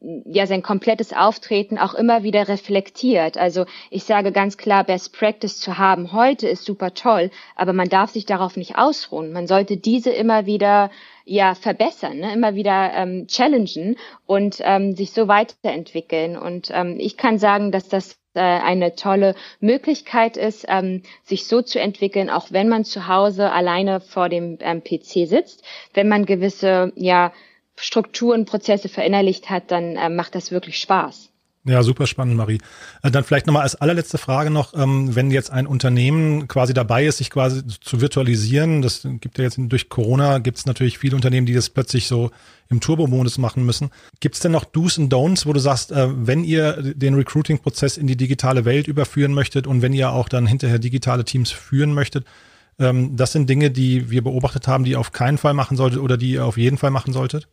ja sein komplettes Auftreten auch immer wieder reflektiert. Also ich sage ganz klar, Best Practice zu haben heute ist super toll, aber man darf sich darauf nicht ausruhen. Man sollte diese immer wieder ja verbessern, ne? immer wieder ähm, challengen und ähm, sich so weiterentwickeln. Und ähm, ich kann sagen, dass das äh, eine tolle Möglichkeit ist, ähm, sich so zu entwickeln, auch wenn man zu Hause alleine vor dem ähm, PC sitzt, wenn man gewisse ja Strukturen, Prozesse verinnerlicht hat, dann äh, macht das wirklich Spaß. Ja, super spannend, Marie. Äh, dann vielleicht nochmal als allerletzte Frage noch, ähm, wenn jetzt ein Unternehmen quasi dabei ist, sich quasi zu virtualisieren, das gibt ja jetzt durch Corona, gibt es natürlich viele Unternehmen, die das plötzlich so im Turbo-Modus machen müssen. Gibt es denn noch Do's und Don'ts, wo du sagst, äh, wenn ihr den Recruiting-Prozess in die digitale Welt überführen möchtet und wenn ihr auch dann hinterher digitale Teams führen möchtet, ähm, das sind Dinge, die wir beobachtet haben, die ihr auf keinen Fall machen solltet oder die ihr auf jeden Fall machen solltet?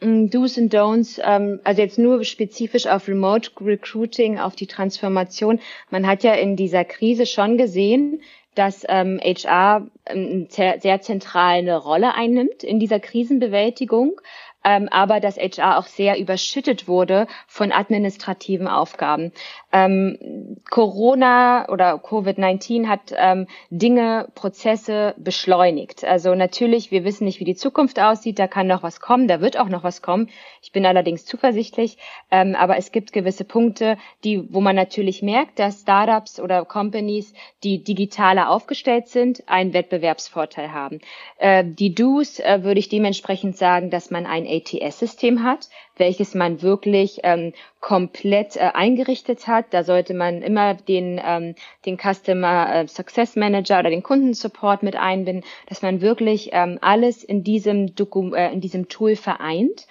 Mm, Do's und Don'ts, ähm, also jetzt nur spezifisch auf Remote Recruiting, auf die Transformation. Man hat ja in dieser Krise schon gesehen, dass ähm, HR eine sehr zentrale Rolle einnimmt in dieser Krisenbewältigung ähm, aber dass HR auch sehr überschüttet wurde von administrativen Aufgaben. Ähm, Corona oder Covid-19 hat ähm, Dinge, Prozesse beschleunigt. Also natürlich, wir wissen nicht, wie die Zukunft aussieht, da kann noch was kommen, da wird auch noch was kommen. Ich bin allerdings zuversichtlich, ähm, aber es gibt gewisse Punkte, die, wo man natürlich merkt, dass Startups oder Companies, die digitaler aufgestellt sind, einen Wettbewerbsvorteil haben. Äh, die Do's äh, würde ich dementsprechend sagen, dass man ein ATS-System hat, welches man wirklich ähm, komplett äh, eingerichtet hat. Da sollte man immer den, ähm, den Customer äh, Success Manager oder den Kundensupport mit einbinden, dass man wirklich ähm, alles in diesem, Doku äh, in diesem Tool vereint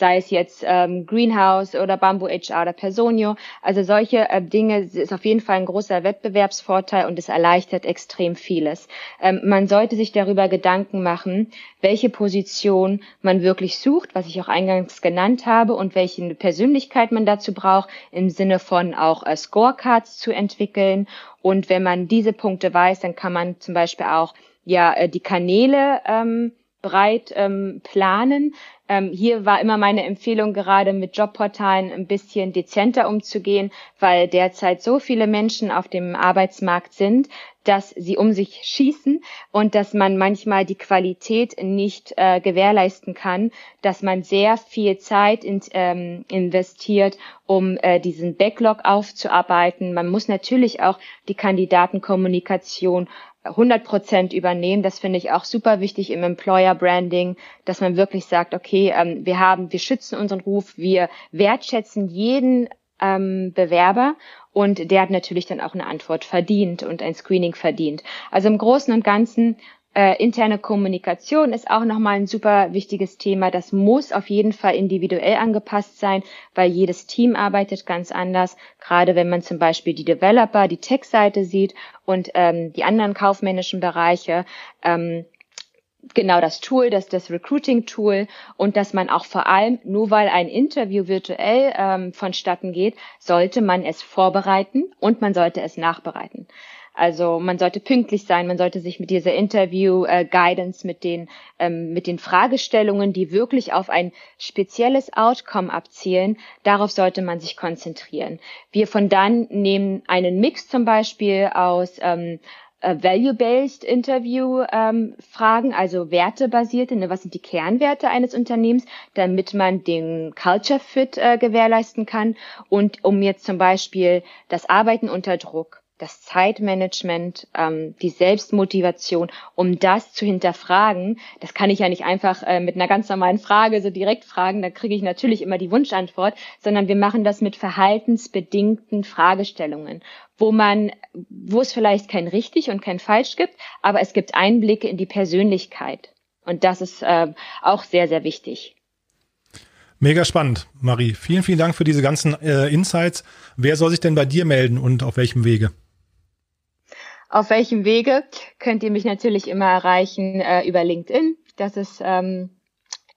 sei es jetzt ähm, Greenhouse oder Bamboo HR oder Personio. Also solche äh, Dinge ist auf jeden Fall ein großer Wettbewerbsvorteil und es erleichtert extrem vieles. Ähm, man sollte sich darüber Gedanken machen, welche Position man wirklich sucht, was ich auch eingangs genannt habe und welche Persönlichkeit man dazu braucht, im Sinne von auch äh, Scorecards zu entwickeln. Und wenn man diese Punkte weiß, dann kann man zum Beispiel auch ja äh, die Kanäle ähm, breit ähm, planen. Ähm, hier war immer meine Empfehlung, gerade mit Jobportalen ein bisschen dezenter umzugehen, weil derzeit so viele Menschen auf dem Arbeitsmarkt sind, dass sie um sich schießen und dass man manchmal die Qualität nicht äh, gewährleisten kann, dass man sehr viel Zeit in, ähm, investiert, um äh, diesen Backlog aufzuarbeiten. Man muss natürlich auch die Kandidatenkommunikation 100 Prozent übernehmen. Das finde ich auch super wichtig im Employer Branding, dass man wirklich sagt, okay, ähm, wir haben, wir schützen unseren Ruf, wir wertschätzen jeden ähm, Bewerber und der hat natürlich dann auch eine Antwort verdient und ein Screening verdient. Also im Großen und Ganzen äh, interne Kommunikation ist auch nochmal ein super wichtiges Thema. Das muss auf jeden Fall individuell angepasst sein, weil jedes Team arbeitet ganz anders. Gerade wenn man zum Beispiel die Developer, die Tech-Seite sieht und ähm, die anderen kaufmännischen Bereiche. Ähm, genau das Tool, das das Recruiting-Tool und dass man auch vor allem, nur weil ein Interview virtuell ähm, vonstatten geht, sollte man es vorbereiten und man sollte es nachbereiten. Also man sollte pünktlich sein, man sollte sich mit dieser Interview-Guidance, äh, mit den ähm, mit den Fragestellungen, die wirklich auf ein spezielles Outcome abzielen, darauf sollte man sich konzentrieren. Wir von dann nehmen einen Mix zum Beispiel aus ähm, äh, Value-Based Interview ähm, also wertebasierte, ne, was sind die Kernwerte eines Unternehmens, damit man den Culture Fit äh, gewährleisten kann und um jetzt zum Beispiel das Arbeiten unter Druck das Zeitmanagement, ähm, die Selbstmotivation, um das zu hinterfragen. Das kann ich ja nicht einfach äh, mit einer ganz normalen Frage so direkt fragen, da kriege ich natürlich immer die Wunschantwort, sondern wir machen das mit verhaltensbedingten Fragestellungen, wo man, wo es vielleicht kein richtig und kein falsch gibt, aber es gibt Einblicke in die Persönlichkeit. Und das ist äh, auch sehr, sehr wichtig. Mega spannend, Marie. Vielen, vielen Dank für diese ganzen äh, Insights. Wer soll sich denn bei dir melden und auf welchem Wege? Auf welchem Wege könnt ihr mich natürlich immer erreichen äh, über LinkedIn. Das ist ähm,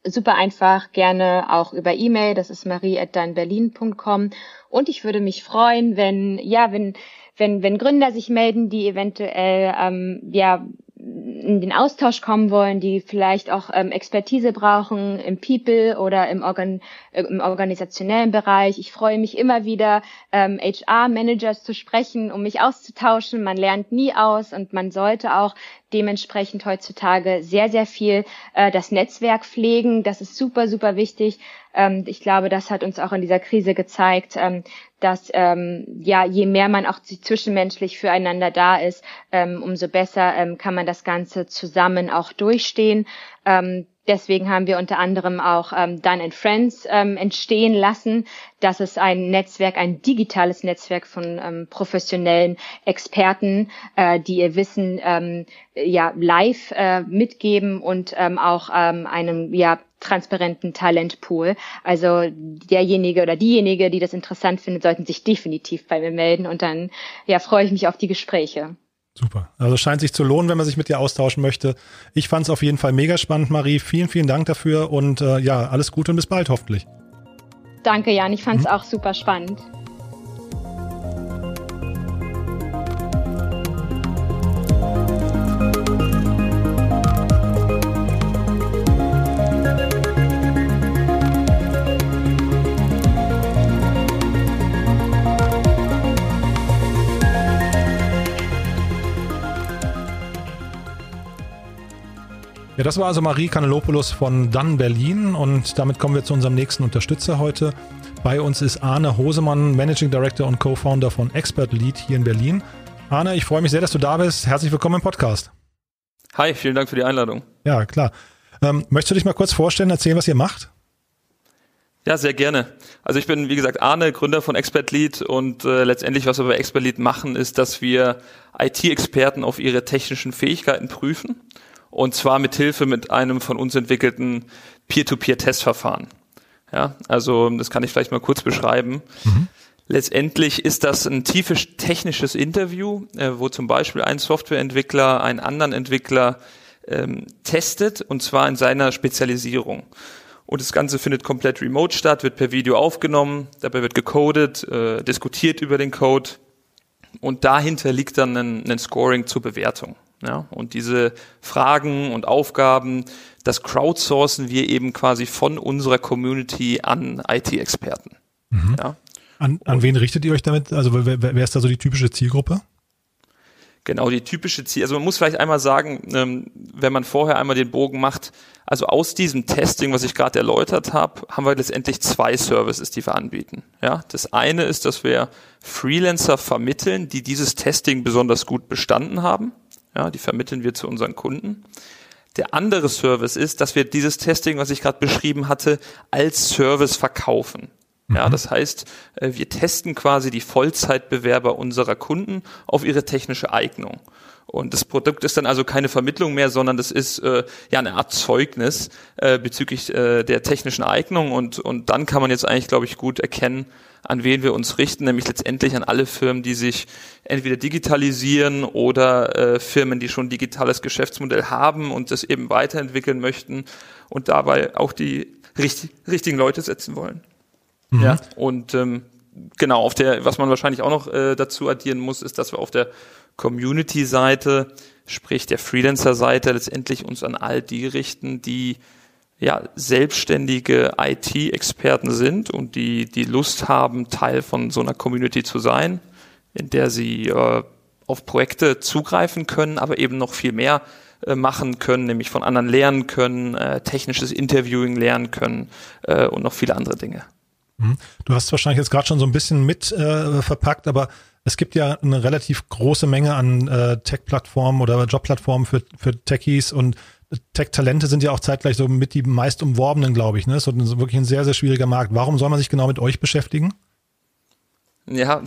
super einfach, gerne auch über E-Mail. Das ist marie@deinberlin.com. Und ich würde mich freuen, wenn ja, wenn wenn wenn Gründer sich melden, die eventuell ähm, ja in den Austausch kommen wollen, die vielleicht auch ähm, Expertise brauchen im People oder im, Organ im organisationellen Bereich. Ich freue mich immer wieder, ähm, HR-Managers zu sprechen, um mich auszutauschen. Man lernt nie aus und man sollte auch dementsprechend heutzutage sehr, sehr viel äh, das Netzwerk pflegen. Das ist super, super wichtig. Ähm, ich glaube, das hat uns auch in dieser Krise gezeigt, ähm, dass ähm, ja je mehr man auch zwischenmenschlich füreinander da ist, ähm, umso besser ähm, kann man das Ganze zusammen auch durchstehen. Ähm, deswegen haben wir unter anderem auch ähm, Done and Friends ähm, entstehen lassen. Das ist ein Netzwerk, ein digitales Netzwerk von ähm, professionellen Experten, äh, die ihr Wissen ähm, ja live äh, mitgeben und ähm, auch ähm, einem ja transparenten Talentpool. Also derjenige oder diejenige, die das interessant findet, sollten sich definitiv bei mir melden und dann ja freue ich mich auf die Gespräche. Super. Also scheint sich zu lohnen, wenn man sich mit dir austauschen möchte. Ich fand es auf jeden Fall mega spannend, Marie. Vielen, vielen Dank dafür und äh, ja, alles Gute und bis bald hoffentlich. Danke, Jan. Ich fand es mhm. auch super spannend. Ja, das war also Marie Kanelopoulos von Dann Berlin und damit kommen wir zu unserem nächsten Unterstützer heute. Bei uns ist Arne Hosemann, Managing Director und Co-Founder von Expert Lead hier in Berlin. Arne, ich freue mich sehr, dass du da bist. Herzlich willkommen im Podcast. Hi, vielen Dank für die Einladung. Ja, klar. Ähm, möchtest du dich mal kurz vorstellen, erzählen, was ihr macht? Ja, sehr gerne. Also ich bin, wie gesagt, Arne, Gründer von Expert Lead und äh, letztendlich, was wir bei Expert Lead machen, ist, dass wir IT-Experten auf ihre technischen Fähigkeiten prüfen und zwar mit Hilfe mit einem von uns entwickelten Peer-to-Peer-Testverfahren. Ja, also das kann ich vielleicht mal kurz beschreiben. Mhm. Letztendlich ist das ein tiefes technisches Interview, äh, wo zum Beispiel ein Softwareentwickler einen anderen Entwickler ähm, testet und zwar in seiner Spezialisierung. Und das Ganze findet komplett remote statt, wird per Video aufgenommen, dabei wird gecodet, äh, diskutiert über den Code und dahinter liegt dann ein, ein Scoring zur Bewertung. Ja, und diese Fragen und Aufgaben, das crowdsourcen wir eben quasi von unserer Community an IT-Experten. Mhm. Ja. An, an wen richtet ihr euch damit? Also wer, wer ist da so die typische Zielgruppe? Genau, die typische Ziel. Also man muss vielleicht einmal sagen, ähm, wenn man vorher einmal den Bogen macht, also aus diesem Testing, was ich gerade erläutert habe, haben wir letztendlich zwei Services, die wir anbieten. Ja, das eine ist, dass wir Freelancer vermitteln, die dieses Testing besonders gut bestanden haben. Ja, die vermitteln wir zu unseren Kunden. Der andere Service ist, dass wir dieses Testing, was ich gerade beschrieben hatte, als Service verkaufen. Ja, mhm. das heißt, äh, wir testen quasi die Vollzeitbewerber unserer Kunden auf ihre technische Eignung. Und das Produkt ist dann also keine Vermittlung mehr, sondern das ist äh, ja eine Art Zeugnis äh, bezüglich äh, der technischen Eignung und und dann kann man jetzt eigentlich, glaube ich, gut erkennen, an wen wir uns richten, nämlich letztendlich an alle Firmen, die sich entweder digitalisieren oder äh, Firmen, die schon digitales Geschäftsmodell haben und das eben weiterentwickeln möchten und dabei auch die richtig, richtigen Leute setzen wollen. Mhm. Ja, und ähm, genau, auf der, was man wahrscheinlich auch noch äh, dazu addieren muss, ist, dass wir auf der Community-Seite, sprich der Freelancer-Seite, letztendlich uns an all die richten, die ja, selbstständige IT-Experten sind und die, die Lust haben, Teil von so einer Community zu sein, in der sie äh, auf Projekte zugreifen können, aber eben noch viel mehr äh, machen können, nämlich von anderen lernen können, äh, technisches Interviewing lernen können äh, und noch viele andere Dinge. Mhm. Du hast wahrscheinlich jetzt gerade schon so ein bisschen mit äh, verpackt, aber es gibt ja eine relativ große Menge an äh, Tech-Plattformen oder Job-Plattformen für, für Techies und Tech-Talente sind ja auch zeitgleich so mit die meist umworbenen, glaube ich. Ne? So, so wirklich ein sehr, sehr schwieriger Markt. Warum soll man sich genau mit euch beschäftigen? Ja,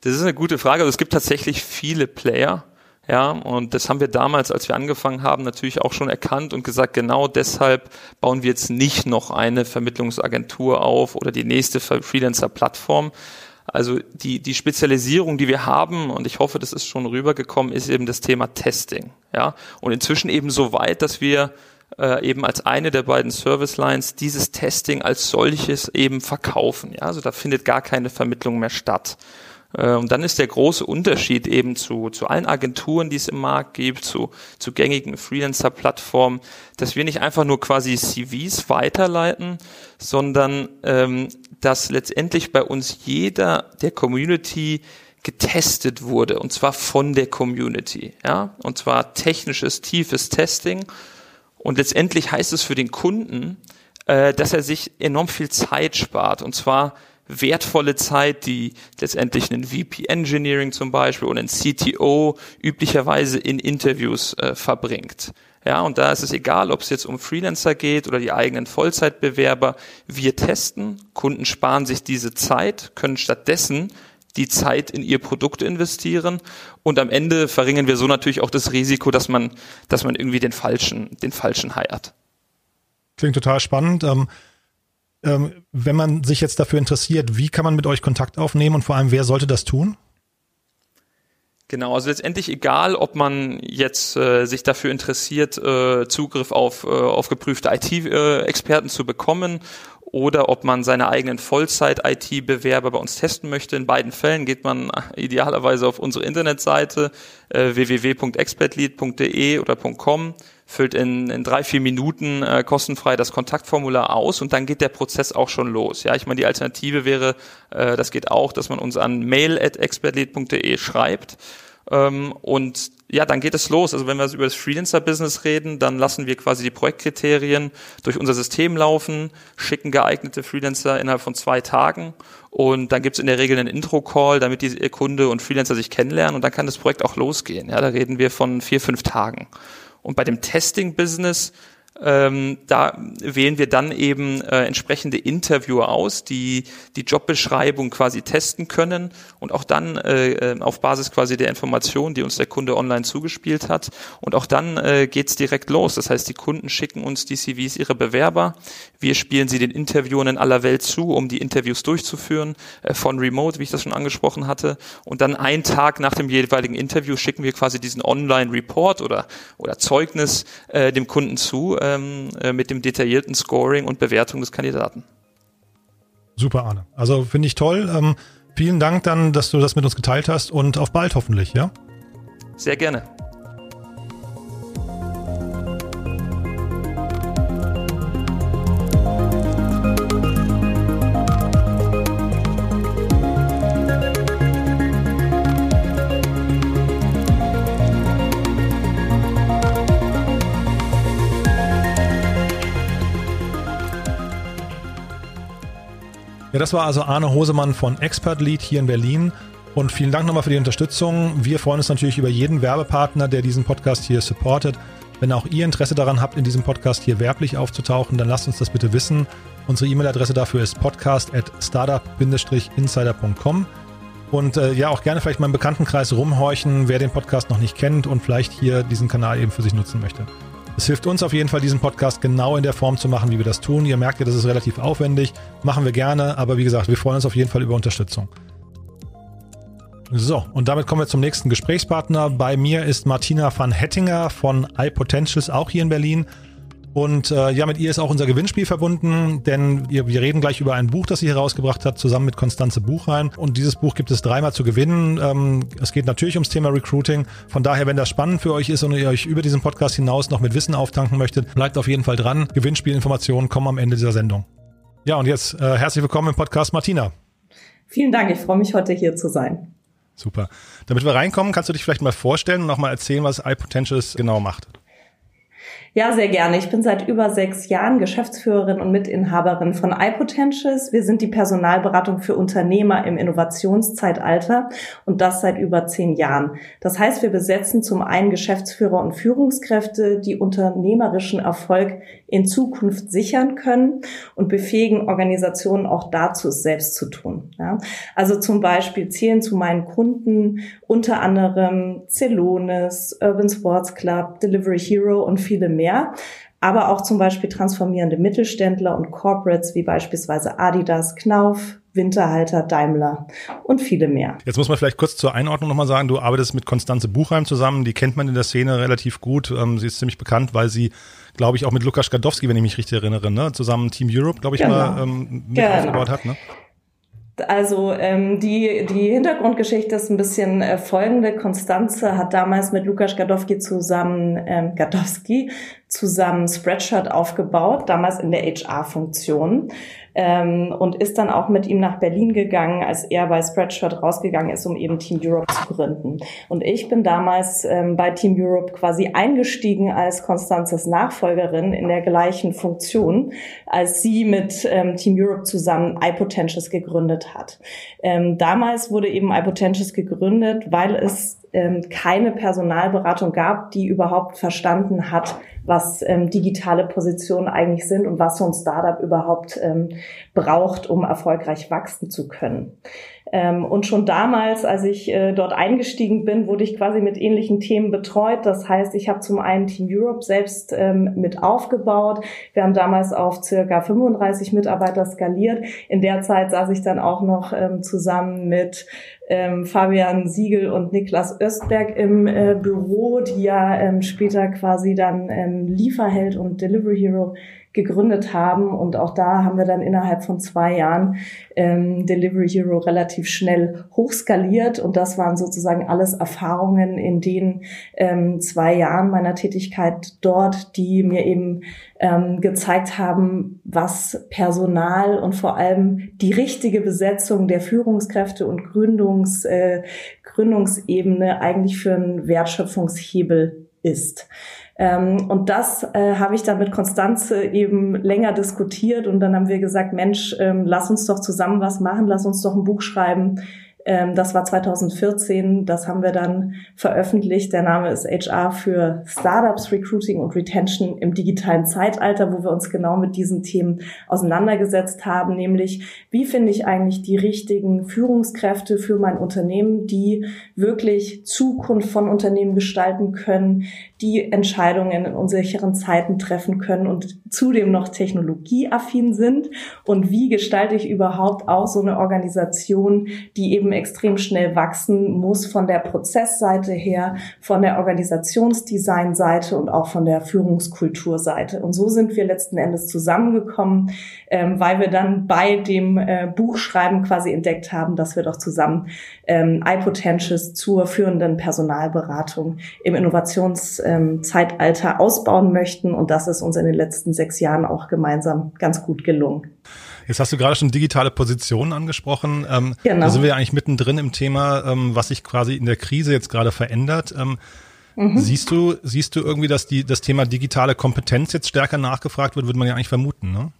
das ist eine gute Frage. Also es gibt tatsächlich viele Player. Ja, und das haben wir damals, als wir angefangen haben, natürlich auch schon erkannt und gesagt, genau deshalb bauen wir jetzt nicht noch eine Vermittlungsagentur auf oder die nächste Freelancer-Plattform, also die, die Spezialisierung, die wir haben, und ich hoffe, das ist schon rübergekommen, ist eben das Thema Testing. Ja? Und inzwischen eben so weit, dass wir äh, eben als eine der beiden Service Lines dieses Testing als solches eben verkaufen. Ja? Also da findet gar keine Vermittlung mehr statt. Äh, und dann ist der große Unterschied eben zu, zu allen Agenturen, die es im Markt gibt, zu, zu gängigen Freelancer-Plattformen, dass wir nicht einfach nur quasi CVs weiterleiten, sondern ähm, dass letztendlich bei uns jeder der Community getestet wurde und zwar von der Community, ja, und zwar technisches, tiefes Testing. Und letztendlich heißt es für den Kunden, äh, dass er sich enorm viel Zeit spart. Und zwar wertvolle Zeit, die letztendlich einen VP Engineering zum Beispiel oder ein CTO üblicherweise in Interviews äh, verbringt. Ja, und da ist es egal, ob es jetzt um Freelancer geht oder die eigenen Vollzeitbewerber. Wir testen, Kunden sparen sich diese Zeit, können stattdessen die Zeit in ihr Produkt investieren und am Ende verringern wir so natürlich auch das Risiko, dass man, dass man irgendwie den falschen, den falschen heiert. Klingt total spannend. Ähm, ähm, wenn man sich jetzt dafür interessiert, wie kann man mit euch Kontakt aufnehmen und vor allem, wer sollte das tun? Genau, also letztendlich egal, ob man jetzt äh, sich dafür interessiert, äh, Zugriff auf, äh, auf geprüfte IT-Experten zu bekommen oder ob man seine eigenen Vollzeit-IT-Bewerber bei uns testen möchte. In beiden Fällen geht man idealerweise auf unsere Internetseite äh, www.expertlead.de oder .com, füllt in, in drei, vier Minuten äh, kostenfrei das Kontaktformular aus und dann geht der Prozess auch schon los. Ja, ich meine, die Alternative wäre, äh, das geht auch, dass man uns an mail.expertlead.de schreibt ähm, und ja, dann geht es los. Also wenn wir über das Freelancer-Business reden, dann lassen wir quasi die Projektkriterien durch unser System laufen, schicken geeignete Freelancer innerhalb von zwei Tagen und dann gibt es in der Regel einen Intro-Call, damit die Kunde und Freelancer sich kennenlernen und dann kann das Projekt auch losgehen. Ja, da reden wir von vier, fünf Tagen. Und bei dem Testing-Business Ähm, da wählen wir dann eben äh, entsprechende Interviewer aus, die die Jobbeschreibung quasi testen können und auch dann äh, äh auf Basis quasi der Informationen, die uns der Kunde online zugespielt hat. Und auch dann äh, geht's direkt los. Das heißt, die Kunden schicken uns die CVs ihrer Bewerber. Wir spielen sie den Interviewern in aller Welt zu, um die Interviews durchzuführen, äh, von Remote, wie ich das schon angesprochen hatte. Und dann einen Tag nach dem jeweiligen Interview schicken wir quasi diesen Online-Report oder, oder Zeugnis äh, dem Kunden zu ähm, äh, mit dem detaillierten Scoring und Bewertung des Kandidaten. Super, Arne. Also finde ich toll. Ähm, vielen Dank dann, dass du das mit uns geteilt hast und auf bald hoffentlich, ja? Sehr gerne. Ja, das war also Arne Hosemann von Expert Lead hier in Berlin. Und vielen Dank nochmal für die Unterstützung. Wir freuen uns natürlich über jeden Werbepartner, der diesen Podcast hier supportet. Wenn auch ihr Interesse daran habt, in diesem Podcast hier werblich aufzutauchen, dann lasst uns das bitte wissen. Unsere E-Mail-Adresse dafür ist podcast at startup-insider.com. Und äh, ja, auch gerne vielleicht mal im Bekanntenkreis rumhorchen, wer den Podcast noch nicht kennt und vielleicht hier diesen Kanal eben für sich nutzen möchte. Es hilft uns auf jeden Fall, diesen Podcast genau in der Form zu machen, wie wir das tun. Ihr merkt ja, das ist relativ aufwendig. Machen wir gerne, aber wie gesagt, wir freuen uns auf jeden Fall über Unterstützung. So, und damit kommen wir zum nächsten Gesprächspartner. Bei mir ist Martina van Hettinger von iPotentials, auch hier in Berlin. Und äh, ja, mit ihr ist auch unser Gewinnspiel verbunden, denn wir, wir reden gleich über ein Buch, das sie herausgebracht hat, zusammen mit Konstanze Buchrein. Und dieses Buch gibt es dreimal zu gewinnen. Ähm, es geht natürlich ums Thema Recruiting. Von daher, wenn das spannend für euch ist und ihr euch über diesen Podcast hinaus noch mit Wissen auftanken möchtet, bleibt auf jeden Fall dran. Gewinnspielinformationen kommen am Ende dieser Sendung. Ja, und jetzt äh, herzlich willkommen im Podcast Martina. Vielen Dank, ich freue mich heute hier zu sein. Super. Damit wir reinkommen, kannst du dich vielleicht mal vorstellen und nochmal erzählen, was iPotentials genau macht. Ja, sehr gerne. Ich bin seit über sechs Jahren Geschäftsführerin und Mitinhaberin von iPotentials. Wir sind die Personalberatung für Unternehmer im Innovationszeitalter und das seit über zehn Jahren. Das heißt, wir besetzen zum einen Geschäftsführer und Führungskräfte, die unternehmerischen Erfolg in Zukunft sichern können und befähigen Organisationen auch dazu, es selbst zu tun. Ja? Also zum Beispiel zählen zu meinen Kunden unter anderem Celonis, Urban Sports Club, Delivery Hero und viele mehr aber auch zum Beispiel transformierende Mittelständler und Corporates wie beispielsweise Adidas, Knauf, Winterhalter, Daimler und viele mehr. Jetzt muss man vielleicht kurz zur Einordnung nochmal sagen, du arbeitest mit Konstanze Buchheim zusammen, die kennt man in der Szene relativ gut. Ähm, sie ist ziemlich bekannt, weil sie, glaube ich, auch mit Lukas Gadowski, wenn ich mich richtig erinnere, ne, zusammen Team Europe, glaube ich, genau. mal ähm, mit genau. aufgebaut hat. Ne? Also ähm, die, die Hintergrundgeschichte ist ein bisschen äh, folgende. Konstanze hat damals mit Lukas Gadowski zusammen, ähm, Gadowski zusammen Spreadshirt aufgebaut, damals in der HR-Funktion ähm, und ist dann auch mit ihm nach Berlin gegangen, als er bei Spreadshirt rausgegangen ist, um eben Team Europe zu gründen. Und ich bin damals ähm, bei Team Europe quasi eingestiegen als Konstanzes Nachfolgerin in der gleichen Funktion, als sie mit ähm, Team Europe zusammen iPotentials gegründet hat. Ähm, damals wurde eben iPotentials gegründet, weil es ähm, keine Personalberatung gab, die überhaupt verstanden hat, was ähm, digitale Positionen eigentlich sind und was so ein Startup überhaupt ähm, braucht, um erfolgreich wachsen zu können. Ähm, und schon damals, als ich äh, dort eingestiegen bin, wurde ich quasi mit ähnlichen Themen betreut. Das heißt, ich habe zum einen Team Europe selbst ähm, mit aufgebaut. Wir haben damals auf circa 35 Mitarbeiter skaliert. In der Zeit saß ich dann auch noch ähm, zusammen mit Fabian Siegel und Niklas Östberg im äh, Büro, die ja später quasi dann Lieferheld und Delivery Hero gegründet haben. Und auch da haben wir dann innerhalb von zwei Jahren ähm, Delivery Hero relativ schnell hochskaliert. Und das waren sozusagen alles Erfahrungen in den ähm, zwei Jahren meiner Tätigkeit dort, die mir eben ähm, gezeigt haben, was Personal und vor allem die richtige Besetzung der Führungskräfte und Gründungs, äh, Gründungsebene eigentlich für einen Wertschöpfungshebel ist. Ähm, und das äh, habe ich dann mit Konstanze eben länger diskutiert und dann haben wir gesagt, Mensch, ähm, lass uns doch zusammen was machen, lass uns doch ein Buch schreiben, Ähm, das war 2014. Das haben wir dann veröffentlicht. Der Name ist HR für Startups, Recruiting und Retention im digitalen Zeitalter, wo wir uns genau mit diesen Themen auseinandergesetzt haben, nämlich wie finde ich eigentlich die richtigen Führungskräfte für mein Unternehmen, die wirklich Zukunft von Unternehmen gestalten können, die Entscheidungen in unsicheren Zeiten treffen können und zudem noch technologieaffin sind und wie gestalte ich überhaupt auch so eine Organisation, die eben extrem schnell wachsen muss von der Prozessseite her, von der Organisationsdesignseite und auch von der Führungskulturseite. Und so sind wir letzten Endes zusammengekommen, ähm, weil wir dann bei dem äh, Buchschreiben quasi entdeckt haben, dass wir doch zusammen ähm, iPotentials zur führenden Personalberatung im Innovationszeitalter ähm, ausbauen möchten. Und das ist uns in den letzten sechs Jahren auch gemeinsam ganz gut gelungen. Jetzt hast du gerade schon digitale Positionen angesprochen. Ähm, genau. Da sind wir eigentlich mittendrin im Thema, ähm, was sich quasi in der Krise jetzt gerade verändert. Ähm, mhm. Siehst du, siehst du irgendwie, dass die, das Thema digitale Kompetenz jetzt stärker nachgefragt wird, würde man ja eigentlich vermuten, ne?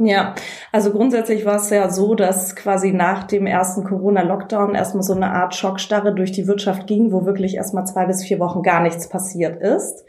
Ja, also grundsätzlich war es ja so, dass quasi nach dem ersten Corona-Lockdown erstmal so eine Art Schockstarre durch die Wirtschaft ging, wo wirklich erstmal zwei bis vier Wochen gar nichts passiert ist.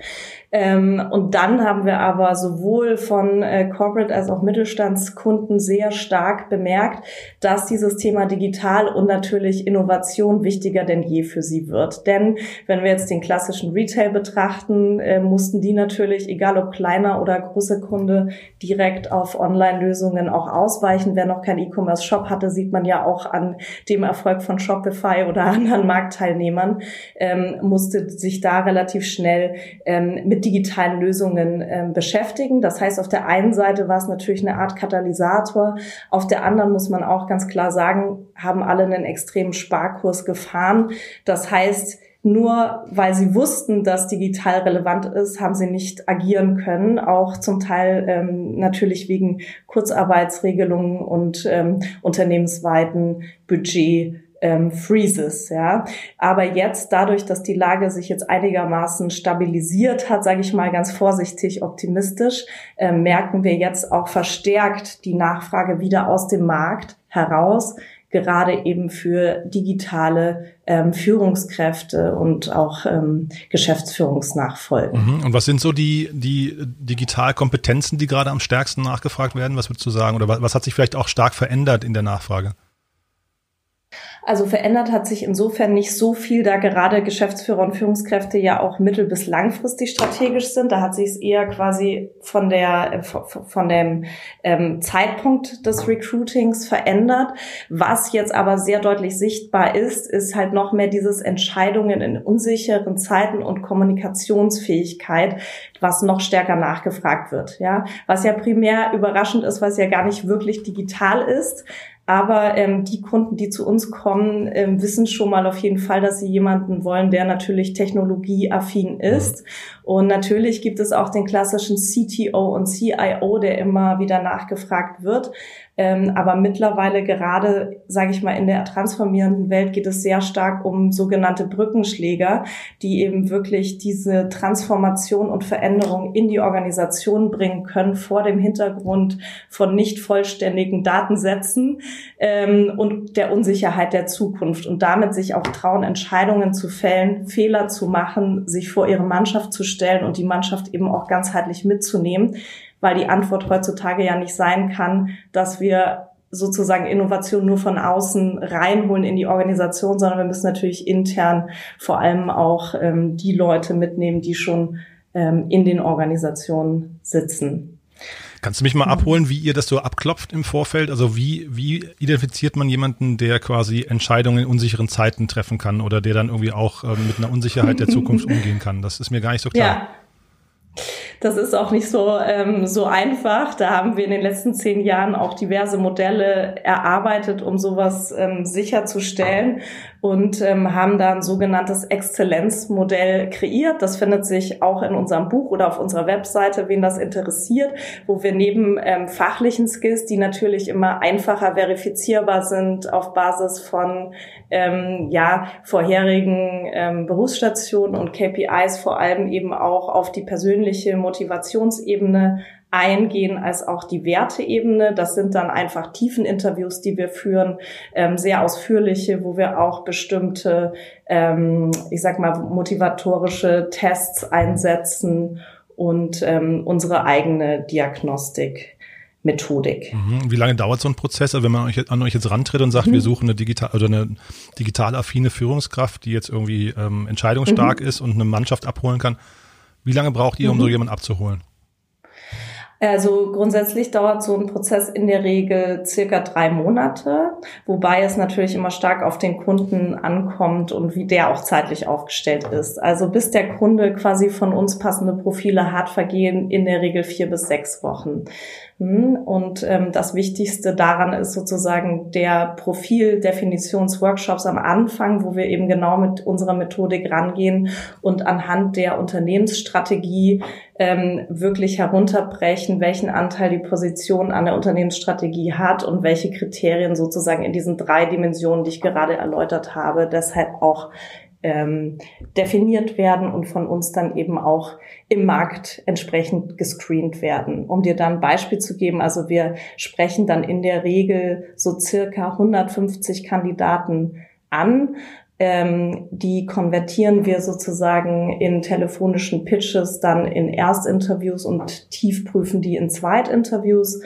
Ähm, und dann haben wir aber sowohl von äh, Corporate als auch Mittelstandskunden sehr stark bemerkt, dass dieses Thema digital und natürlich Innovation wichtiger denn je für sie wird. Denn wenn wir jetzt den klassischen Retail betrachten, äh, mussten die natürlich, egal ob kleiner oder großer Kunde, direkt auf Online-Lösungen auch ausweichen. Wer noch kein E-Commerce-Shop hatte, sieht man ja auch an dem Erfolg von Shopify oder anderen Marktteilnehmern, ähm, musste sich da relativ schnell ähm, mit digitalen Lösungen äh, beschäftigen. Das heißt, auf der einen Seite war es natürlich eine Art Katalysator, auf der anderen muss man auch ganz klar sagen, haben alle einen extremen Sparkurs gefahren. Das heißt, nur weil sie wussten, dass digital relevant ist, haben sie nicht agieren können, auch zum Teil ähm, natürlich wegen Kurzarbeitsregelungen und ähm, unternehmensweiten Budget ähm, Freezes, ja. Aber jetzt, dadurch, dass die Lage sich jetzt einigermaßen stabilisiert hat, sage ich mal ganz vorsichtig optimistisch, äh, merken wir jetzt auch verstärkt die Nachfrage wieder aus dem Markt heraus, gerade eben für digitale ähm, Führungskräfte und auch ähm, Geschäftsführungsnachfolge. Mhm. Und was sind so die, die Digitalkompetenzen, die gerade am stärksten nachgefragt werden? Was würdest du sagen? Oder was, was hat sich vielleicht auch stark verändert in der Nachfrage? Also verändert hat sich insofern nicht so viel, da gerade Geschäftsführer und Führungskräfte ja auch mittel- bis langfristig strategisch sind. Da hat sich es eher quasi von der äh, von dem ähm, Zeitpunkt des Recruitings verändert. Was jetzt aber sehr deutlich sichtbar ist, ist halt noch mehr dieses Entscheidungen in unsicheren Zeiten und Kommunikationsfähigkeit, was noch stärker nachgefragt wird. Ja, was ja primär überraschend ist, was ja gar nicht wirklich digital ist aber ähm, die Kunden, die zu uns kommen, ähm, wissen schon mal auf jeden Fall, dass sie jemanden wollen, der natürlich technologieaffin ist. Und natürlich gibt es auch den klassischen CTO und CIO, der immer wieder nachgefragt wird. Ähm, aber mittlerweile gerade, sage ich mal, in der transformierenden Welt geht es sehr stark um sogenannte Brückenschläger, die eben wirklich diese Transformation und Veränderung in die Organisation bringen können vor dem Hintergrund von nicht vollständigen Datensätzen ähm, und der Unsicherheit der Zukunft und damit sich auch trauen, Entscheidungen zu fällen, Fehler zu machen, sich vor ihre Mannschaft zu stellen und die Mannschaft eben auch ganzheitlich mitzunehmen weil die Antwort heutzutage ja nicht sein kann, dass wir sozusagen Innovation nur von außen reinholen in die Organisation, sondern wir müssen natürlich intern vor allem auch ähm, die Leute mitnehmen, die schon ähm, in den Organisationen sitzen. Kannst du mich mal abholen, wie ihr das so abklopft im Vorfeld? Also wie, wie identifiziert man jemanden, der quasi Entscheidungen in unsicheren Zeiten treffen kann oder der dann irgendwie auch ähm, mit einer Unsicherheit der Zukunft umgehen kann? Das ist mir gar nicht so klar. Ja. Das ist auch nicht so, ähm, so einfach. Da haben wir in den letzten zehn Jahren auch diverse Modelle erarbeitet, um sowas ähm, sicherzustellen und ähm, haben da ein sogenanntes Exzellenzmodell kreiert. Das findet sich auch in unserem Buch oder auf unserer Webseite, wen das interessiert, wo wir neben ähm, fachlichen Skills, die natürlich immer einfacher verifizierbar sind auf Basis von ähm, ja, vorherigen ähm, Berufsstationen und KPIs vor allem eben auch auf die persönliche Motivationsebene eingehen als auch die Werteebene. Das sind dann einfach tiefen Interviews, die wir führen, ähm, sehr ausführliche, wo wir auch bestimmte, ähm, ich sag mal, motivatorische Tests einsetzen und ähm, unsere eigene Diagnostik. Methodik. Mhm. Wie lange dauert so ein Prozess? Also wenn man euch, an euch jetzt rantritt und sagt, mhm. wir suchen eine digital oder eine digital affine Führungskraft, die jetzt irgendwie ähm, entscheidungsstark mhm. ist und eine Mannschaft abholen kann, wie lange braucht ihr, um so mhm. jemanden abzuholen? Also grundsätzlich dauert so ein Prozess in der Regel circa drei Monate, wobei es natürlich immer stark auf den Kunden ankommt und wie der auch zeitlich aufgestellt ist. Also bis der Kunde quasi von uns passende Profile hat, vergehen in der Regel vier bis sechs Wochen. Hm, und ähm, das Wichtigste daran ist sozusagen der Profildefinitionsworkshops am Anfang, wo wir eben genau mit unserer Methodik rangehen und anhand der Unternehmensstrategie ähm, wirklich herunterbrechen, welchen Anteil die Position an der Unternehmensstrategie hat und welche Kriterien sozusagen in diesen drei Dimensionen, die ich gerade erläutert habe, deshalb auch ähm, definiert werden und von uns dann eben auch im Markt entsprechend gescreent werden. Um dir dann ein Beispiel zu geben, also wir sprechen dann in der Regel so circa 150 Kandidaten an. Ähm, die konvertieren wir sozusagen in telefonischen Pitches, dann in Erstinterviews und tiefprüfen die in Zweitinterviews.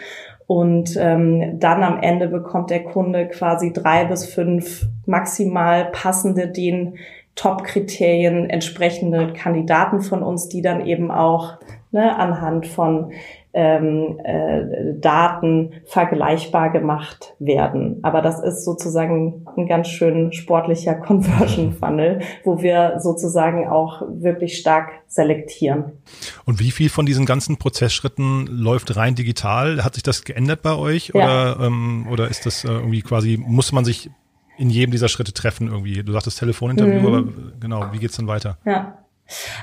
Und ähm, dann am Ende bekommt der Kunde quasi drei bis fünf maximal passende, den Top-Kriterien entsprechende Kandidaten von uns, die dann eben auch ne, anhand von ähm, äh, Daten vergleichbar gemacht werden. Aber das ist sozusagen ein ganz schön sportlicher Conversion Funnel, wo wir sozusagen auch wirklich stark selektieren. Und wie viel von diesen ganzen Prozessschritten läuft rein digital? Hat sich das geändert bei euch ja. oder, ähm, oder ist das äh, irgendwie quasi, muss man sich in jedem dieser Schritte treffen irgendwie. Du sagtest Telefoninterview, mhm. aber genau, wie geht's dann weiter? Ja.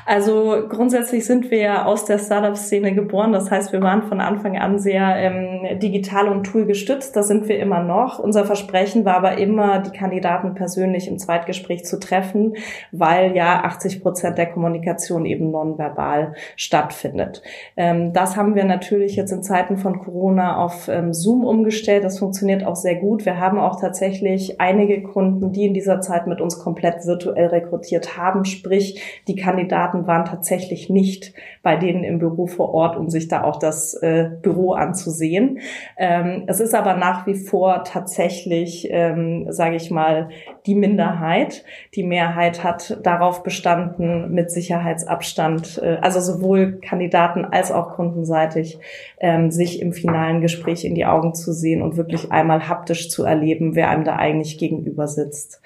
Also grundsätzlich sind wir ja aus der Startup-Szene geboren. Das heißt, wir waren von Anfang an sehr ähm, digital und tool gestützt. Das sind wir immer noch. Unser Versprechen war aber immer, die Kandidaten persönlich im Zweitgespräch zu treffen, weil ja 80 Prozent der Kommunikation eben nonverbal stattfindet. Ähm, das haben wir natürlich jetzt in Zeiten von Corona auf ähm, Zoom umgestellt. Das funktioniert auch sehr gut. Wir haben auch tatsächlich einige Kunden, die in dieser Zeit mit uns komplett virtuell rekrutiert haben, sprich die Kandidaten Kandidaten waren tatsächlich nicht bei denen im Büro vor Ort, um sich da auch das äh, Büro anzusehen. Ähm, es ist aber nach wie vor tatsächlich, ähm, sage ich mal, die Minderheit. Die Mehrheit hat darauf bestanden, mit Sicherheitsabstand, äh, also sowohl Kandidaten als auch kundenseitig, ähm, sich im finalen Gespräch in die Augen zu sehen und wirklich einmal haptisch zu erleben, wer einem da eigentlich gegenüber sitzt.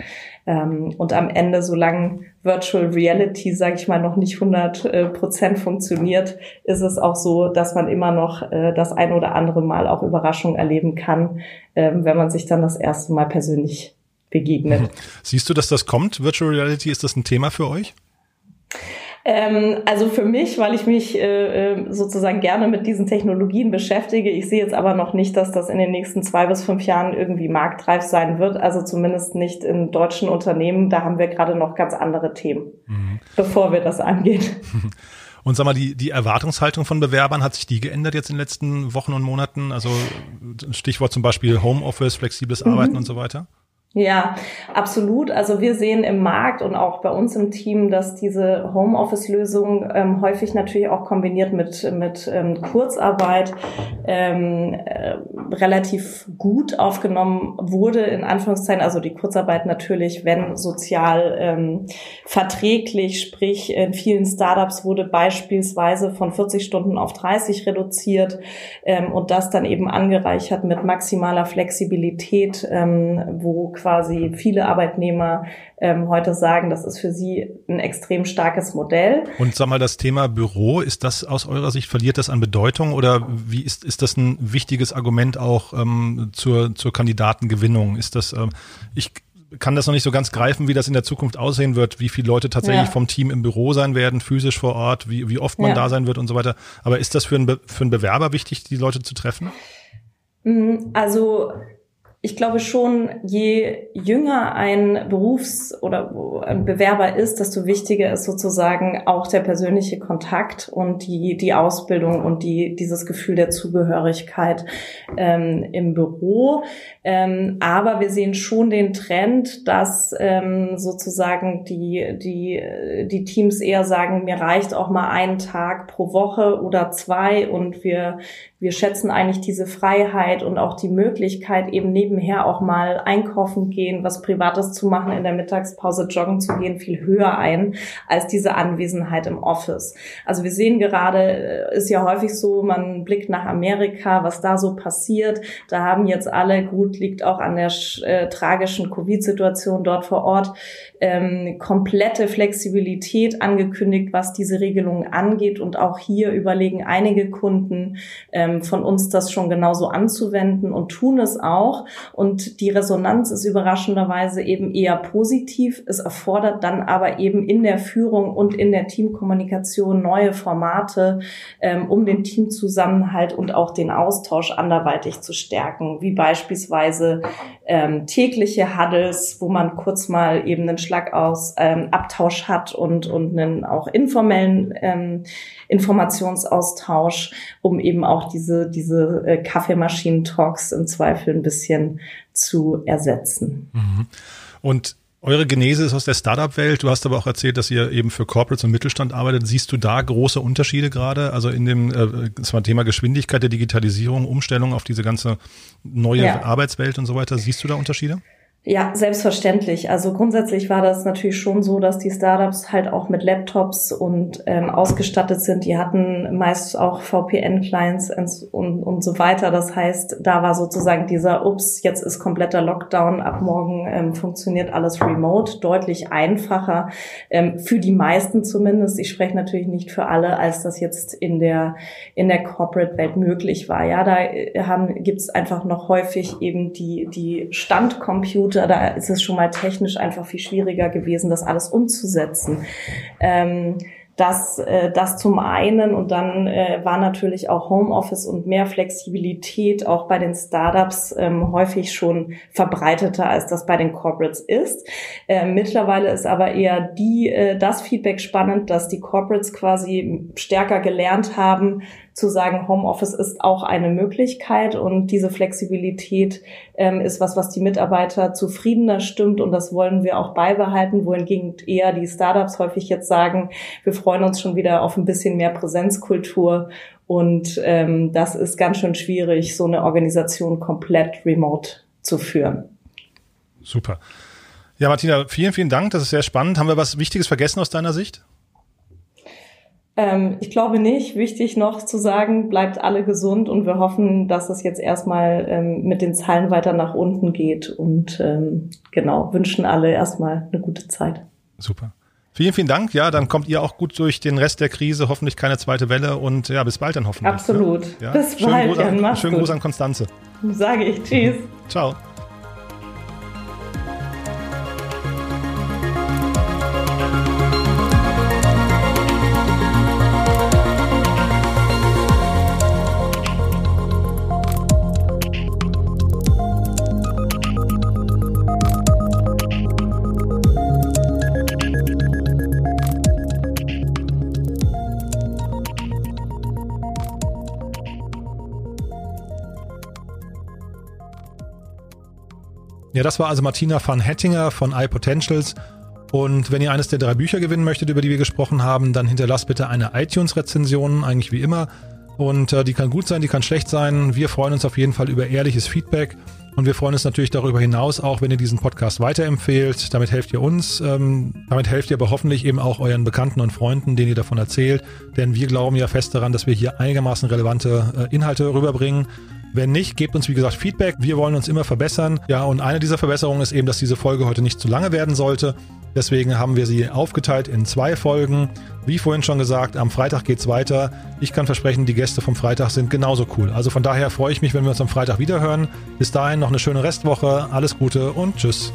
Ähm, und am Ende, solange Virtual Reality, sage ich mal, noch nicht 100 äh, Prozent funktioniert, ist es auch so, dass man immer noch äh, das ein oder andere Mal auch Überraschung erleben kann, äh, wenn man sich dann das erste Mal persönlich begegnet. Siehst du, dass das kommt? Virtual Reality, ist das ein Thema für euch? Ähm, also für mich, weil ich mich äh, äh, sozusagen gerne mit diesen Technologien beschäftige. Ich sehe jetzt aber noch nicht, dass das in den nächsten zwei bis fünf Jahren irgendwie marktreif sein wird. Also zumindest nicht in deutschen Unternehmen. Da haben wir gerade noch ganz andere Themen, mhm. bevor wir das angehen. Und sag mal, die, die Erwartungshaltung von Bewerbern, hat sich die geändert jetzt in den letzten Wochen und Monaten? Also Stichwort zum Beispiel Homeoffice, flexibles Arbeiten mhm. und so weiter? Ja, absolut. Also wir sehen im Markt und auch bei uns im Team, dass diese Homeoffice-Lösung ähm, häufig natürlich auch kombiniert mit, mit ähm, Kurzarbeit ähm, äh, relativ gut aufgenommen wurde, in Anführungszeichen. Also die Kurzarbeit natürlich, wenn sozial ähm, verträglich, sprich in vielen Startups wurde beispielsweise von 40 Stunden auf 30 reduziert ähm, und das dann eben angereichert mit maximaler Flexibilität, ähm, wo quasi viele Arbeitnehmer ähm, heute sagen, das ist für sie ein extrem starkes Modell. Und sag mal, das Thema Büro, ist das aus eurer Sicht, verliert das an Bedeutung oder wie ist, ist das ein wichtiges Argument auch ähm, zur, zur Kandidatengewinnung? Ist das, ähm, ich kann das noch nicht so ganz greifen, wie das in der Zukunft aussehen wird, wie viele Leute tatsächlich ja. vom Team im Büro sein werden, physisch vor Ort, wie, wie oft man ja. da sein wird und so weiter. Aber ist das für einen, Be für einen Bewerber wichtig, die Leute zu treffen? Mhm, also ich glaube schon, je jünger ein Berufs- oder ein Bewerber ist, desto wichtiger ist sozusagen auch der persönliche Kontakt und die, die Ausbildung und die, dieses Gefühl der Zugehörigkeit ähm, im Büro. Ähm, aber wir sehen schon den Trend, dass ähm, sozusagen die, die, die Teams eher sagen, mir reicht auch mal ein Tag pro Woche oder zwei und wir, wir schätzen eigentlich diese Freiheit und auch die Möglichkeit, eben nebenher auch mal einkaufen gehen, was Privates zu machen, in der Mittagspause joggen zu gehen, viel höher ein als diese Anwesenheit im Office. Also wir sehen gerade, äh, ist ja häufig so, man blickt nach Amerika, was da so passiert. Da haben jetzt alle, gut, liegt auch an der äh, tragischen Covid-Situation dort vor Ort, ähm, komplette Flexibilität angekündigt, was diese Regelungen angeht. Und auch hier überlegen einige Kunden ähm, von uns, das schon genauso anzuwenden und tun es auch. Und die Resonanz ist überraschenderweise eben eher positiv. Es erfordert dann aber eben in der Führung und in der Teamkommunikation neue Formate, ähm, um den Teamzusammenhalt und auch den Austausch anderweitig zu stärken, wie beispielsweise ähm, tägliche Huddles, wo man kurz mal eben einen Schlag aus ähm, Abtausch hat und, und einen auch informellen ähm, Informationsaustausch, um eben auch diese, diese äh, Kaffeemaschinen-Talks im Zweifel ein bisschen zu ersetzen. Mhm. Und eure Genese ist aus der Startup-Welt. Du hast aber auch erzählt, dass ihr eben für Corporates und Mittelstand arbeitet. Siehst du da große Unterschiede gerade? Also in dem äh, das war Thema Geschwindigkeit der Digitalisierung, Umstellung auf diese ganze neue ja. Arbeitswelt und so weiter. Siehst du da Unterschiede? Ja, selbstverständlich. Also grundsätzlich war das natürlich schon so, dass die Startups halt auch mit Laptops und ähm, ausgestattet sind. Die hatten meist auch VPN-Clients und, und so weiter. Das heißt, da war sozusagen dieser, ups, jetzt ist kompletter Lockdown, ab morgen ähm, funktioniert alles remote, deutlich einfacher, ähm, für die meisten zumindest. Ich spreche natürlich nicht für alle, als das jetzt in der, in der Corporate-Welt möglich war. Ja, da äh, haben, gibt's einfach noch häufig eben die, die Standcomputer, Computer, da ist es schon mal technisch einfach viel schwieriger gewesen, das alles umzusetzen. Ähm, das, äh, das zum einen und dann äh, war natürlich auch Homeoffice und mehr Flexibilität auch bei den Startups ähm, häufig schon verbreiteter, als das bei den Corporates ist. Äh, mittlerweile ist aber eher die, äh, das Feedback spannend, dass die Corporates quasi stärker gelernt haben, zu sagen, Homeoffice ist auch eine Möglichkeit und diese Flexibilität ähm, ist was, was die Mitarbeiter zufriedener stimmt und das wollen wir auch beibehalten, wohingegen eher die Startups häufig jetzt sagen, wir freuen uns schon wieder auf ein bisschen mehr Präsenzkultur und ähm, das ist ganz schön schwierig, so eine Organisation komplett remote zu führen. Super. Ja, Martina, vielen, vielen Dank. Das ist sehr spannend. Haben wir was Wichtiges vergessen aus deiner Sicht? Ähm, ich glaube nicht. Wichtig noch zu sagen, bleibt alle gesund und wir hoffen, dass es jetzt erstmal ähm, mit den Zahlen weiter nach unten geht und ähm, genau, wünschen alle erstmal eine gute Zeit. Super. Vielen, vielen Dank. Ja, dann kommt ihr auch gut durch den Rest der Krise. Hoffentlich keine zweite Welle und ja, bis bald dann hoffentlich. Absolut. Ja? Bis schönen bald. Gruß an, schönen Gruß an Konstanze. Sage ich. Tschüss. Ciao. Ja, das war also Martina van Hettinger von iPotentials. Und wenn ihr eines der drei Bücher gewinnen möchtet, über die wir gesprochen haben, dann hinterlasst bitte eine iTunes-Rezension, eigentlich wie immer. Und äh, die kann gut sein, die kann schlecht sein. Wir freuen uns auf jeden Fall über ehrliches Feedback. Und wir freuen uns natürlich darüber hinaus auch, wenn ihr diesen Podcast weiterempfehlt. Damit helft ihr uns. Ähm, damit helft ihr aber hoffentlich eben auch euren Bekannten und Freunden, denen ihr davon erzählt. Denn wir glauben ja fest daran, dass wir hier einigermaßen relevante äh, Inhalte rüberbringen. Wenn nicht, gebt uns wie gesagt Feedback. Wir wollen uns immer verbessern. Ja, und eine dieser Verbesserungen ist eben, dass diese Folge heute nicht zu lange werden sollte. Deswegen haben wir sie aufgeteilt in zwei Folgen. Wie vorhin schon gesagt, am Freitag geht's weiter. Ich kann versprechen, die Gäste vom Freitag sind genauso cool. Also von daher freue ich mich, wenn wir uns am Freitag wiederhören. Bis dahin noch eine schöne Restwoche. Alles Gute und tschüss.